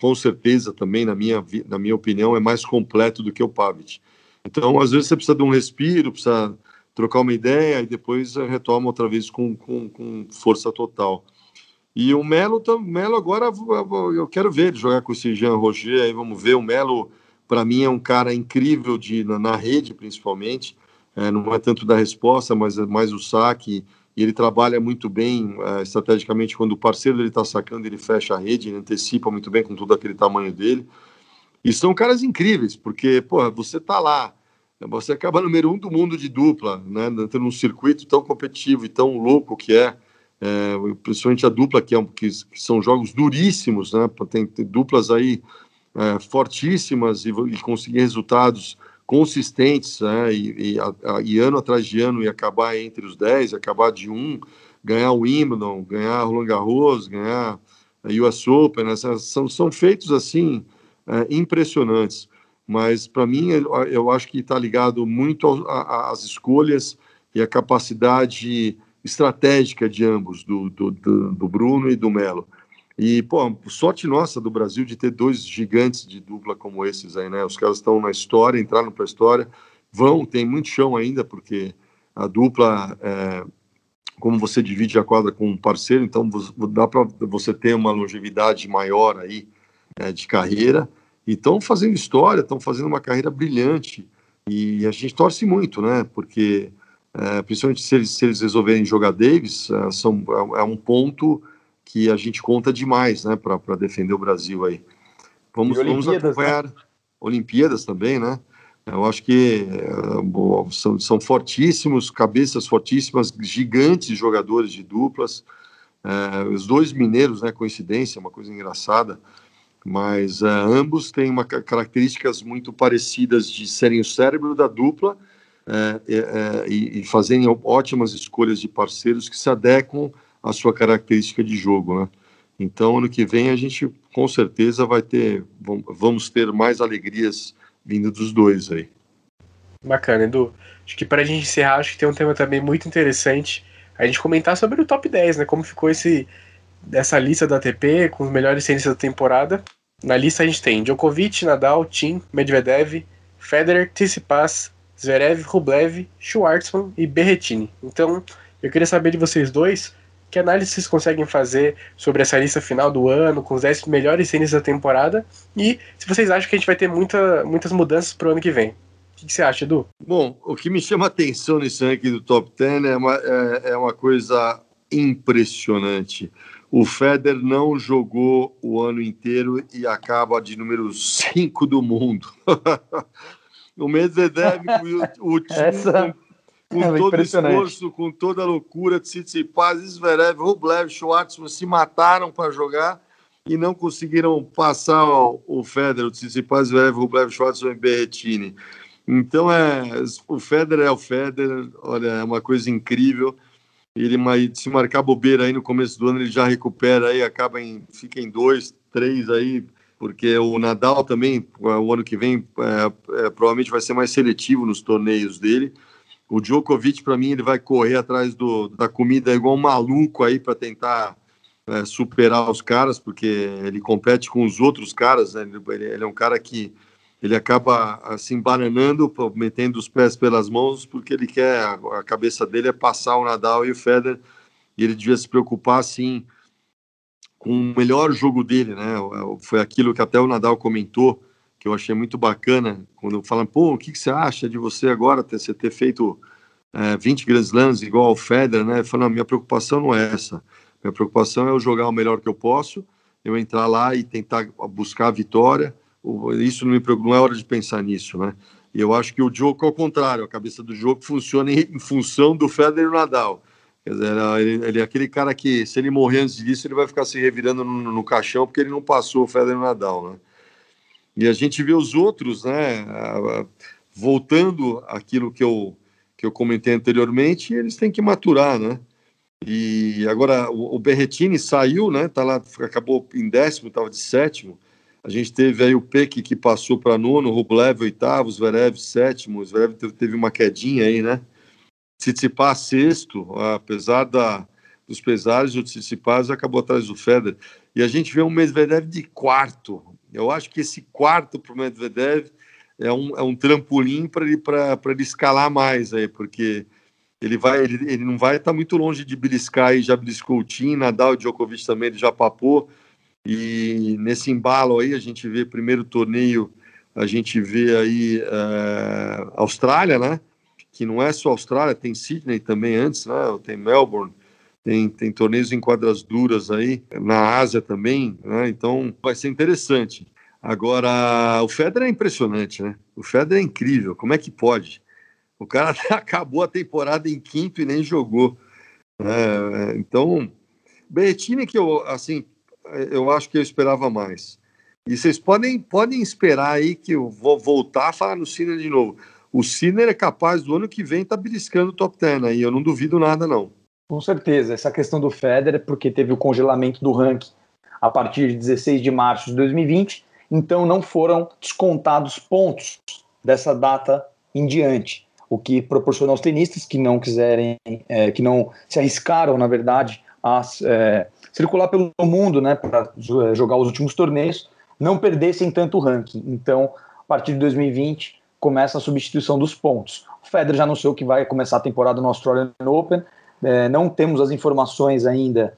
com certeza também na minha na minha opinião é mais completo do que o Pavic. Então às vezes você precisa de um respiro, precisa trocar uma ideia e depois retoma outra vez com, com, com força total. E o Melo, Melo agora eu quero ver ele jogar com esse Jean Roger, aí vamos ver. O Melo, para mim, é um cara incrível de, na, na rede, principalmente. É, não é tanto da resposta, mas é mais o saque. E ele trabalha muito bem é, estrategicamente. Quando o parceiro dele está sacando, ele fecha a rede, ele antecipa muito bem com todo aquele tamanho dele. E são caras incríveis, porque, pô, você está lá, você acaba número um do mundo de dupla, né? Dentro num circuito tão competitivo e tão louco que é, é principalmente a dupla, que, é, que, que são jogos duríssimos, né? Tem, tem duplas aí é, fortíssimas e, e, conseguir resultados consistentes, né? E, e, a, e, ano atrás de ano e acabar entre os 10, acabar de um, ganhar o Wimbledon, ganhar Roland Garros, ganhar a US Open, né? são, são feitos assim é, impressionantes mas para mim eu acho que está ligado muito às escolhas e à capacidade estratégica de ambos, do, do, do, do Bruno e do Melo. E, pô, sorte nossa do Brasil de ter dois gigantes de dupla como esses aí, né? Os caras estão na história, entraram para a história, vão, tem muito chão ainda, porque a dupla, é, como você divide a quadra com um parceiro, então dá para você ter uma longevidade maior aí é, de carreira e estão fazendo história, estão fazendo uma carreira brilhante. E a gente torce muito, né? Porque, é, principalmente se eles, se eles resolverem jogar Davis, é, são, é, é um ponto que a gente conta demais, né? Para defender o Brasil aí. Vamos, vamos né? acompanhar né? Olimpíadas também, né? Eu acho que é, são, são, fortíssimos, cabeças fortíssimas, gigantes jogadores de duplas. É, os dois mineiros, né? Coincidência, uma coisa engraçada mas uh, ambos têm uma, características muito parecidas de serem o cérebro da dupla e, e, fazerem ótimas escolhas de parceiros que se adequam à sua característica de jogo, né? Então, ano que vem a gente com certeza vai ter, vamos ter mais alegrias vindo dos dois aí. Bacana, Edu. Acho que para a gente encerrar, acho que tem um tema também muito interessante a gente comentar sobre o top 10, né? Como ficou esse dessa lista da ATP com os melhores tenistas da temporada. Na lista a gente tem Djokovic, Nadal, Tim, Medvedev, Federer, Tsitsipas, Zverev, Rublev, Schwartzman e Berrettini. Então, eu queria saber de vocês dois Que análise vocês conseguem fazer sobre essa lista final do ano, com os 10 melhores tênis da temporada? E se vocês acham que a gente vai ter muita, muitas mudanças para o ano que vem? O que você acha, Edu? Bom, o que me chama atenção nesse ranking do top 10 é uma, é, é uma coisa impressionante. O Federer não jogou o ano inteiro e acaba de número 5 do mundo. *laughs* o Medvedev, o, o *laughs* time Essa... com, com é todo esforço, com toda a loucura, Tsitsipas, Zverev, Rublev, Schwartzman se mataram para jogar e não conseguiram passar o, o Federer, o Tsitsipas, Zverev, Rublev, Schwartzman e Berrettini. Então, é, o Federer é o Federer, olha, é uma coisa incrível. Ele se marcar bobeira aí no começo do ano, ele já recupera aí, acaba em, fica em dois, três aí, porque o Nadal também, o ano que vem, é, é, provavelmente vai ser mais seletivo nos torneios dele. O Djokovic, para mim, ele vai correr atrás do, da comida igual um maluco aí para tentar é, superar os caras, porque ele compete com os outros caras. Né? Ele, ele, é um cara que ele acaba assim bananando, metendo os pés pelas mãos, porque ele quer, a cabeça dele é passar o Nadal e o Federer, e ele devia se preocupar assim com o melhor jogo dele, né? Foi aquilo que até o Nadal comentou, que eu achei muito bacana, quando falam, pô, o que, que você acha de você agora ter, você ter feito é, 20 Grand Slams igual ao Federer, né? Falando, minha preocupação não é essa, minha preocupação é eu jogar o melhor que eu posso, eu entrar lá e tentar buscar a vitória, isso não, me, não é hora de pensar nisso, né? E eu acho que o jogo, ao contrário, a cabeça do jogo funciona em, em função do Federer e Nadal. Quer dizer, ele, ele, é aquele cara que, se ele morrer antes disso, ele vai ficar se revirando no, no caixão porque ele não passou o Federer e o Nadal, né? E a gente vê os outros, né? Voltando àquilo que eu, que eu comentei anteriormente, eles têm que maturar, né? E agora o, Berretini saiu, né? Tá lá, acabou em décimo, estava de sétimo a gente teve aí o Peck que passou para nono, Rublev oitavo, Zverev sétimo, Zverev teve uma quedinha aí, né? Tsitsipas sexto, apesar da, dos pesares, o Tsitsipas acabou atrás do Federer. E a gente vê um Medvedev de quarto. Eu acho que esse quarto para o Medvedev é um, é um trampolim para ele, ele escalar mais aí, porque ele, vai, ele, ele não vai estar tá muito longe de beliscar e já beliscou o Tim, Nadal Djokovic também, ele já papou. E nesse embalo aí, a gente vê primeiro torneio, a gente vê aí uh, Austrália, né? Que não é só Austrália, tem Sydney também antes, né? Tem Melbourne, tem, tem torneios em quadras duras aí, na Ásia também, né? Então vai ser interessante. Agora, o Federer é impressionante, né? O Federer é incrível, como é que pode? O cara *laughs* acabou a temporada em quinto e nem jogou. É, então, Berrettini que eu, assim, eu acho que eu esperava mais. E vocês podem, podem esperar aí que eu vou voltar a falar no Sinner de novo. O Sinner é capaz do ano que vem estar tá beliscando o top 10 aí, eu não duvido nada não. Com certeza, essa questão do Federer, porque teve o congelamento do ranking a partir de 16 de março de 2020, então não foram descontados pontos dessa data em diante, o que proporcionou aos tenistas que não quiserem, é, que não se arriscaram, na verdade, a é, circular pelo mundo, né, para jogar os últimos torneios, não perdessem tanto ranking. Então, a partir de 2020, começa a substituição dos pontos. O Federer já anunciou que vai começar a temporada no Australian Open. É, não temos as informações ainda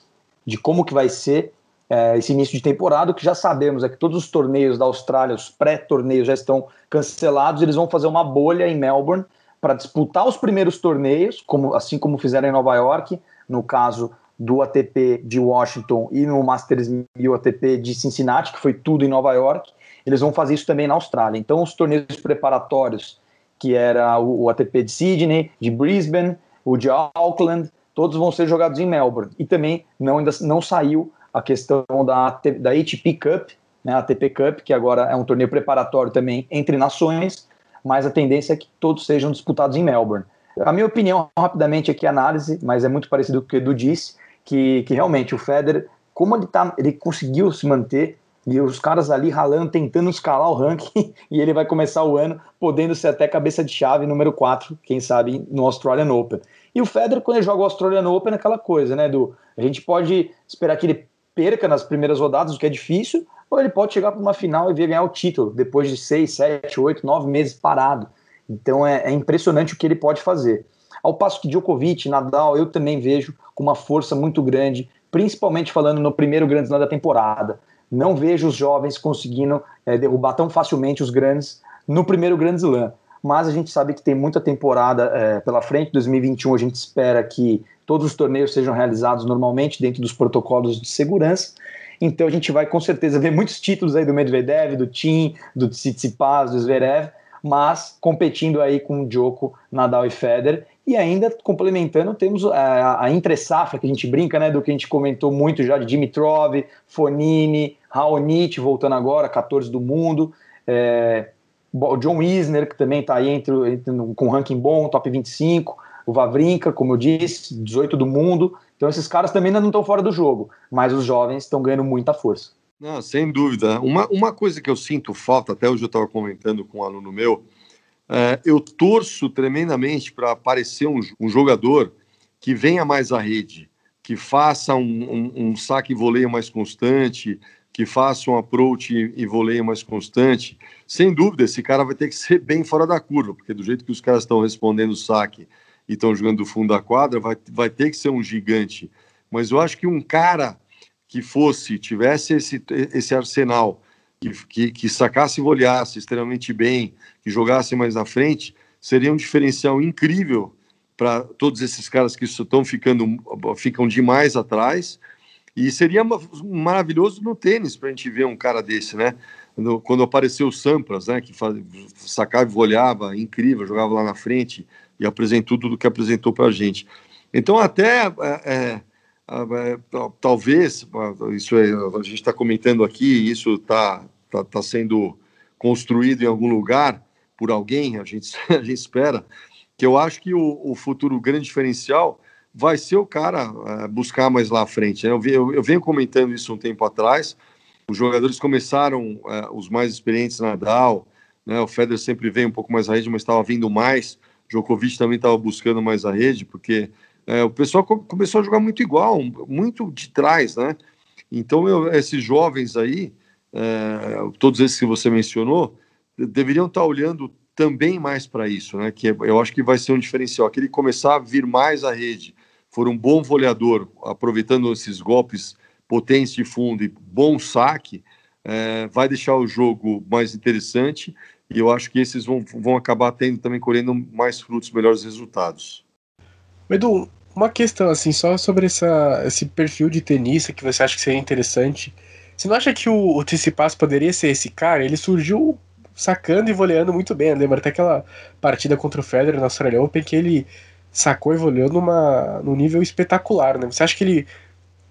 de como que vai ser é, esse início de temporada. O que já sabemos é que todos os torneios da Austrália, os pré-torneios já estão cancelados. Eles vão fazer uma bolha em Melbourne para disputar os primeiros torneios, como, assim como fizeram em Nova York, no caso do ATP de Washington e no Masters 1000 ATP de Cincinnati, que foi tudo em Nova York. Eles vão fazer isso também na Austrália. Então, os torneios preparatórios, que era o, ATP de Sydney, de Brisbane, o de Auckland, todos vão ser jogados em Melbourne. E também não, ainda não saiu a questão da, da ATP Cup, né, a ATP Cup, que agora é um torneio preparatório também entre nações, mas a tendência é que todos sejam disputados em Melbourne. A minha opinião, rapidamente aqui, análise, mas é muito parecido com o que o Edu disse, que, que realmente o Federer, como ele, tá, ele conseguiu se manter e os caras ali ralando, tentando escalar o ranking, *laughs* e ele vai começar o ano podendo ser até cabeça de chave número 4, quem sabe, no Australian Open. E o Federer, quando ele joga o Australian Open, é aquela coisa, né, do a gente pode esperar que ele perca nas primeiras rodadas, o que é difícil, ou ele pode chegar para uma final e vir ganhar o título, depois de 6, 7, 8, 9 meses parado. Então é, é impressionante o que ele pode fazer. Ao passo que Djokovic, Nadal, eu também vejo com uma força muito grande, principalmente falando no primeiro Grande da temporada. Não vejo os jovens conseguindo é, derrubar tão facilmente os grandes no primeiro Grande Slam. Mas a gente sabe que tem muita temporada é, pela frente. 2021 a gente espera que todos os torneios sejam realizados normalmente dentro dos protocolos de segurança. Então a gente vai com certeza ver muitos títulos aí do Medvedev, do Tim, do Tsitsipas, do Zverev, mas competindo aí com o Djoko, Nadal e Federer. E ainda complementando, temos a, a entre-safra que a gente brinca, né, do que a gente comentou muito já de Dimitrov, Fonini, Raonic voltando agora, 14 do mundo, é, John Isner, que também está aí entre, entre, com ranking bom, top 25, o Vavrinka, como eu disse, 18 do mundo. Então esses caras também ainda não estão fora do jogo, mas os jovens estão ganhando muita força. Não, sem dúvida. Uma, uma coisa que eu sinto falta, até hoje eu estava comentando com um aluno meu, é, eu torço tremendamente para aparecer um, um, jogador que venha mais à rede, que faça um, um, um saque e voleio mais constante, que faça um approach e, voleio mais constante. Sem dúvida, esse cara vai ter que ser bem fora da curva, porque do jeito que os caras estão respondendo o saque e estão jogando do fundo da quadra, vai, vai ter que ser um gigante. Mas eu acho que um cara que fosse, tivesse esse, esse arsenal, que, que, sacasse e voleasse extremamente bem, que jogasse mais na frente, seria um diferencial incrível para todos esses caras que estão ficando ficam demais atrás e seria maravilhoso no tênis para a gente ver um cara desse, né? Quando apareceu o Sampras, né? Que faz, sacava e voleava, incrível, jogava lá na frente e apresentou tudo que apresentou para a gente. Então, até é, é, é, talvez, isso é, a gente está comentando aqui, isso está tá, tá sendo construído em algum lugar por alguém, a gente, *laughs* a gente espera, que eu acho que o, o futuro grande diferencial vai ser o cara uh, buscar mais lá à frente. Né? Eu, eu, eu, venho comentando isso um tempo atrás, os jogadores começaram, uh, os mais experientes, Nadal, né? o Federer sempre veio um pouco mais à rede, mas estava vindo mais, Djokovic também estava buscando mais a rede, porque é, o pessoal começou a jogar muito igual, muito de trás, né? Então, eu, esses jovens aí, é, todos esses que você mencionou, deveriam estar olhando também mais para isso, né? Que é, eu acho que vai ser um diferencial. Aquele começar a vir mais à rede, for um bom voleador, aproveitando esses golpes potentes de fundo e bom saque, é, vai deixar o jogo mais interessante e eu acho que esses vão, vão acabar tendo também colhendo mais frutos, melhores resultados. Edu, uma questão assim, só sobre essa, esse perfil de tenista que você acha que seria interessante. Você não acha que o, o Tsitsipas poderia ser esse cara? Ele surgiu sacando e voleando muito bem. Lembra até aquela partida contra o Federer na Australian Open que ele sacou e voleou numa, num nível espetacular, né? Você acha que ele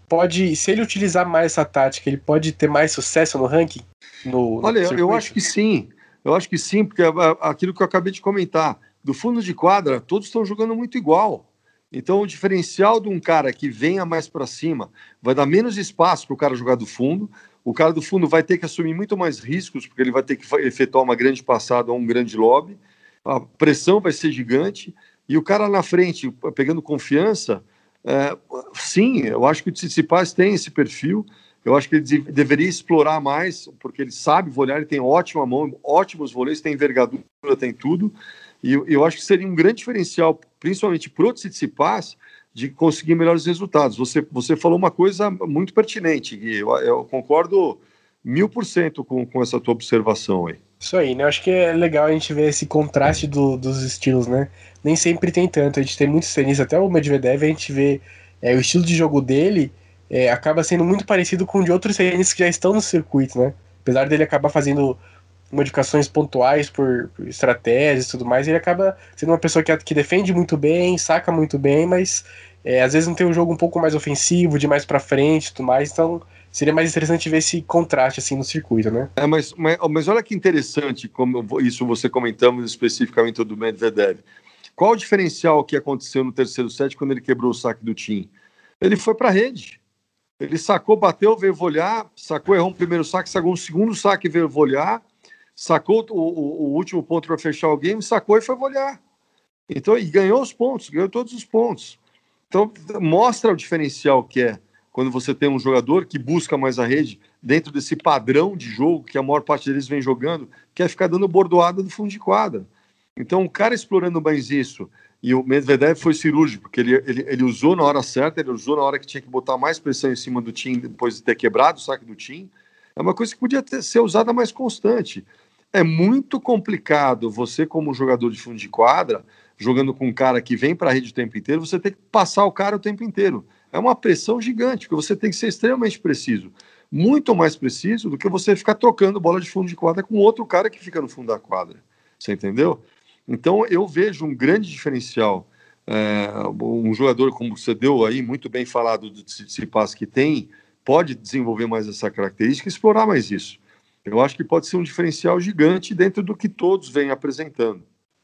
pode, se ele utilizar mais essa tática, ele pode ter mais sucesso no ranking? No, Olha, eu acho que sim. Eu acho que sim, porque aquilo que eu acabei de comentar, do fundo de quadra, todos estão jogando muito igual. Então, o diferencial de um cara que venha mais para cima vai dar menos espaço para o cara jogar do fundo. O cara do fundo vai ter que assumir muito mais riscos, porque ele vai ter que efetuar uma grande passada ou um grande lobby. A pressão vai ser gigante. E o cara na frente, pegando confiança, é, sim, eu acho que o Tsitsipas tem esse perfil. Eu acho que ele deveria explorar mais, porque ele sabe volear, ele tem ótima mão, ótimos voleios, tem envergadura, tem tudo. E eu acho que seria um grande diferencial, principalmente para o Tsitsipas, de conseguir melhores resultados. Você, você falou uma coisa muito pertinente, Gui. Eu, eu concordo mil por cento com, com essa tua observação aí. Isso aí, né? Eu acho que é legal a gente ver esse contraste do, dos estilos, né? Nem sempre tem tanto. A gente tem muitos tenistas, até o Medvedev, a gente vê é, o estilo de jogo dele é, acaba sendo muito parecido com o de outros tenistas que já estão no circuito, né? Apesar dele acabar fazendo modificações pontuais por, por estratégias e tudo mais, ele acaba sendo uma pessoa que, que defende muito bem, saca muito bem, mas é, às vezes não tem um jogo um pouco mais ofensivo, de mais para frente e tudo mais, então seria mais interessante ver esse contraste assim no circuito, né? É, mas, mas, mas olha que interessante, como isso você comentamos especificamente do Medvedev. Qual o diferencial que aconteceu no terceiro set quando ele quebrou o saque do Tim? Ele foi para a rede. Ele sacou, bateu, veio volhar, sacou, errou um primeiro saque, sacou um segundo saque, veio volhar, sacou o, o, o último ponto para fechar o game, sacou e foi volhar. Então, e ganhou os pontos, ganhou todos os pontos. Então, mostra o diferencial que é quando você tem um jogador que busca mais a rede dentro desse padrão de jogo que a maior parte deles vem jogando, que é ficar dando bordoada no fundo de quadra. Então, o cara explorando mais isso e o Medvedev foi cirúrgico, porque ele, ele, ele usou na hora certa, ele usou na hora que tinha que botar mais pressão em cima do time depois de ter quebrado o saque do time. É uma coisa que podia ter, ser usada mais constante. É muito complicado você, como jogador de fundo de quadra, jogando com um cara que vem para a rede o tempo inteiro, você tem que passar o cara o tempo inteiro. É uma pressão gigante, porque você tem que ser extremamente preciso. Muito mais preciso do que você ficar trocando bola de fundo de quadra com outro cara que fica no fundo da quadra. Você entendeu? Então eu vejo um grande diferencial. É, um jogador como você deu aí, muito bem falado do Tsitsipas que tem, pode desenvolver mais essa característica e explorar mais isso. Eu acho que pode ser um diferencial gigante dentro do que todos vêm apresentando.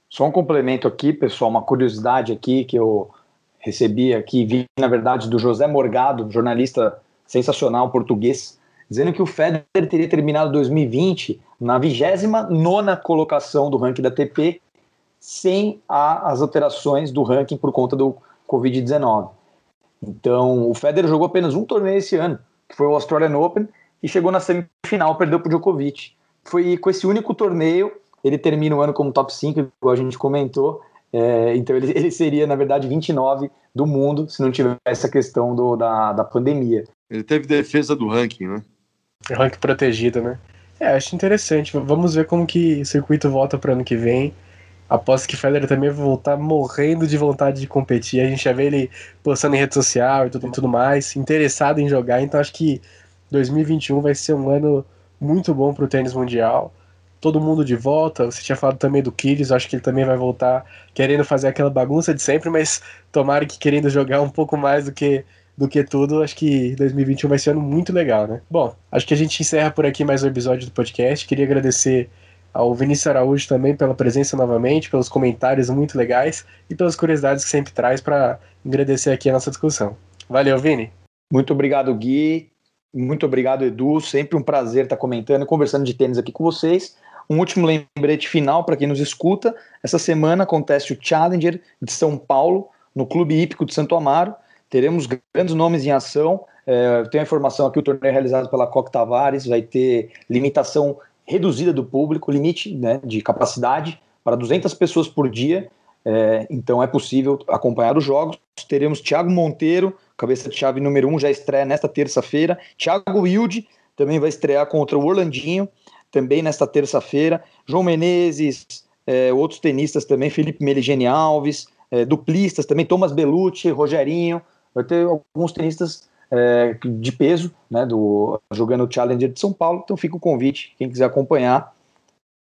Só um complemento aqui, pessoal, uma curiosidade aqui que eu recebi aqui, vi na verdade do José Morgado, jornalista sensacional português, dizendo que o Federer teria terminado 2020 na 29 colocação do ranking da ATP sem a, as alterações do ranking por conta do Covid-19. Então, o Federer jogou apenas um torneio esse ano, que foi o Australian Open, e chegou na semifinal, perdeu para o Djokovic. Foi com esse único torneio, ele termina o ano como top 5, igual a gente comentou, é, então ele, ele, seria, na verdade, 29 do mundo se não tivesse essa questão do, da, da pandemia. Ele teve defesa do ranking, né? Ranking protegido, né? É, acho interessante. Vamos ver como que o circuito volta para ano que vem. Aposto que Federer também vai voltar morrendo de vontade de competir. A gente já vê ele postando em rede social e tudo, e tudo mais, interessado em jogar. Então acho que 2021 vai ser um ano muito bom para o tênis mundial. Todo mundo de volta. Você tinha falado também do Kyrgios, acho que ele também vai voltar querendo fazer aquela bagunça de sempre, mas tomara que querendo jogar um pouco mais do que do que tudo, acho que 2021 vai ser um ano muito legal, né? Bom, acho que a gente encerra por aqui mais um episódio do podcast. Queria agradecer ao Vinícius Araújo também pela presença novamente, pelos comentários muito legais e pelas curiosidades que sempre traz para agradecer aqui a nossa discussão. Valeu, Vini. Muito obrigado, Gui. Muito obrigado, Edu. Sempre um prazer estar comentando e conversando de tênis aqui com vocês. Um último lembrete final para quem nos escuta. Essa semana acontece o Challenger de São Paulo, no Clube Hípico de Santo Amaro. Teremos grandes nomes em ação. É, tenho a informação aqui: o torneio é realizado pela Coque Tavares vai ter limitação reduzida do público, limite né, de capacidade para 200 pessoas por dia. É, então é possível acompanhar os jogos. Teremos Thiago Monteiro, cabeça de chave número 1, um, já estreia nesta terça-feira. Thiago Wilde também vai estrear contra o Orlandinho, também nesta terça-feira. João Menezes, é, outros tenistas também, Felipe Meligeni Alves, é, duplistas também, Thomas Bellucci, Rogerinho. Vai ter alguns tenistas é, de peso, né, do, jogando o Challenger de São Paulo. Então fica o convite, quem quiser acompanhar,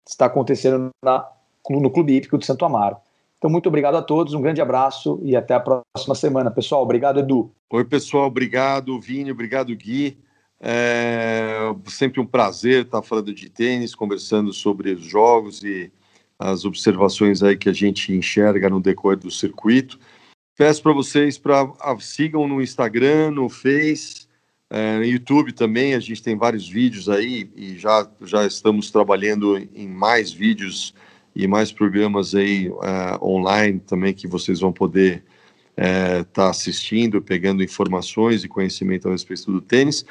está acontecendo na, no Clube Hípico de Santo Amaro. Então, muito obrigado a todos, um grande abraço e até a próxima semana. Pessoal, obrigado, Edu. Oi, pessoal, obrigado, Vini, obrigado, Gui. É sempre um prazer estar falando de tênis, conversando sobre os jogos e as observações aí que a gente enxerga no decorrer do circuito. Peço para vocês para sigam no Instagram, no Face, é, no YouTube também. A gente tem vários vídeos aí e já, já estamos trabalhando em mais vídeos e mais programas aí é, online também que vocês vão poder estar é, tá assistindo, pegando informações e conhecimento a respeito do tênis.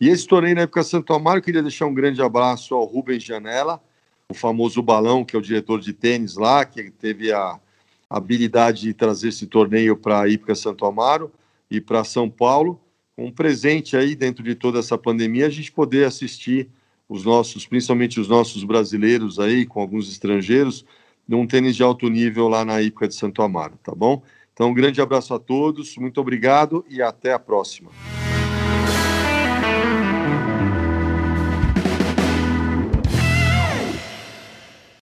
E esse torneio na época Santo Amaro, queria deixar um grande abraço ao Rubens Janela, o famoso Balão, que é o diretor de tênis lá, que teve a habilidade de trazer esse torneio para a Ípica Santo Amaro e para São Paulo. Um presente aí dentro de toda essa pandemia, a gente poder assistir os nossos, principalmente os nossos brasileiros aí, com alguns estrangeiros, num tênis de alto nível lá na Ípica de Santo Amaro, tá bom? Então, um grande abraço a todos, muito obrigado e até a próxima.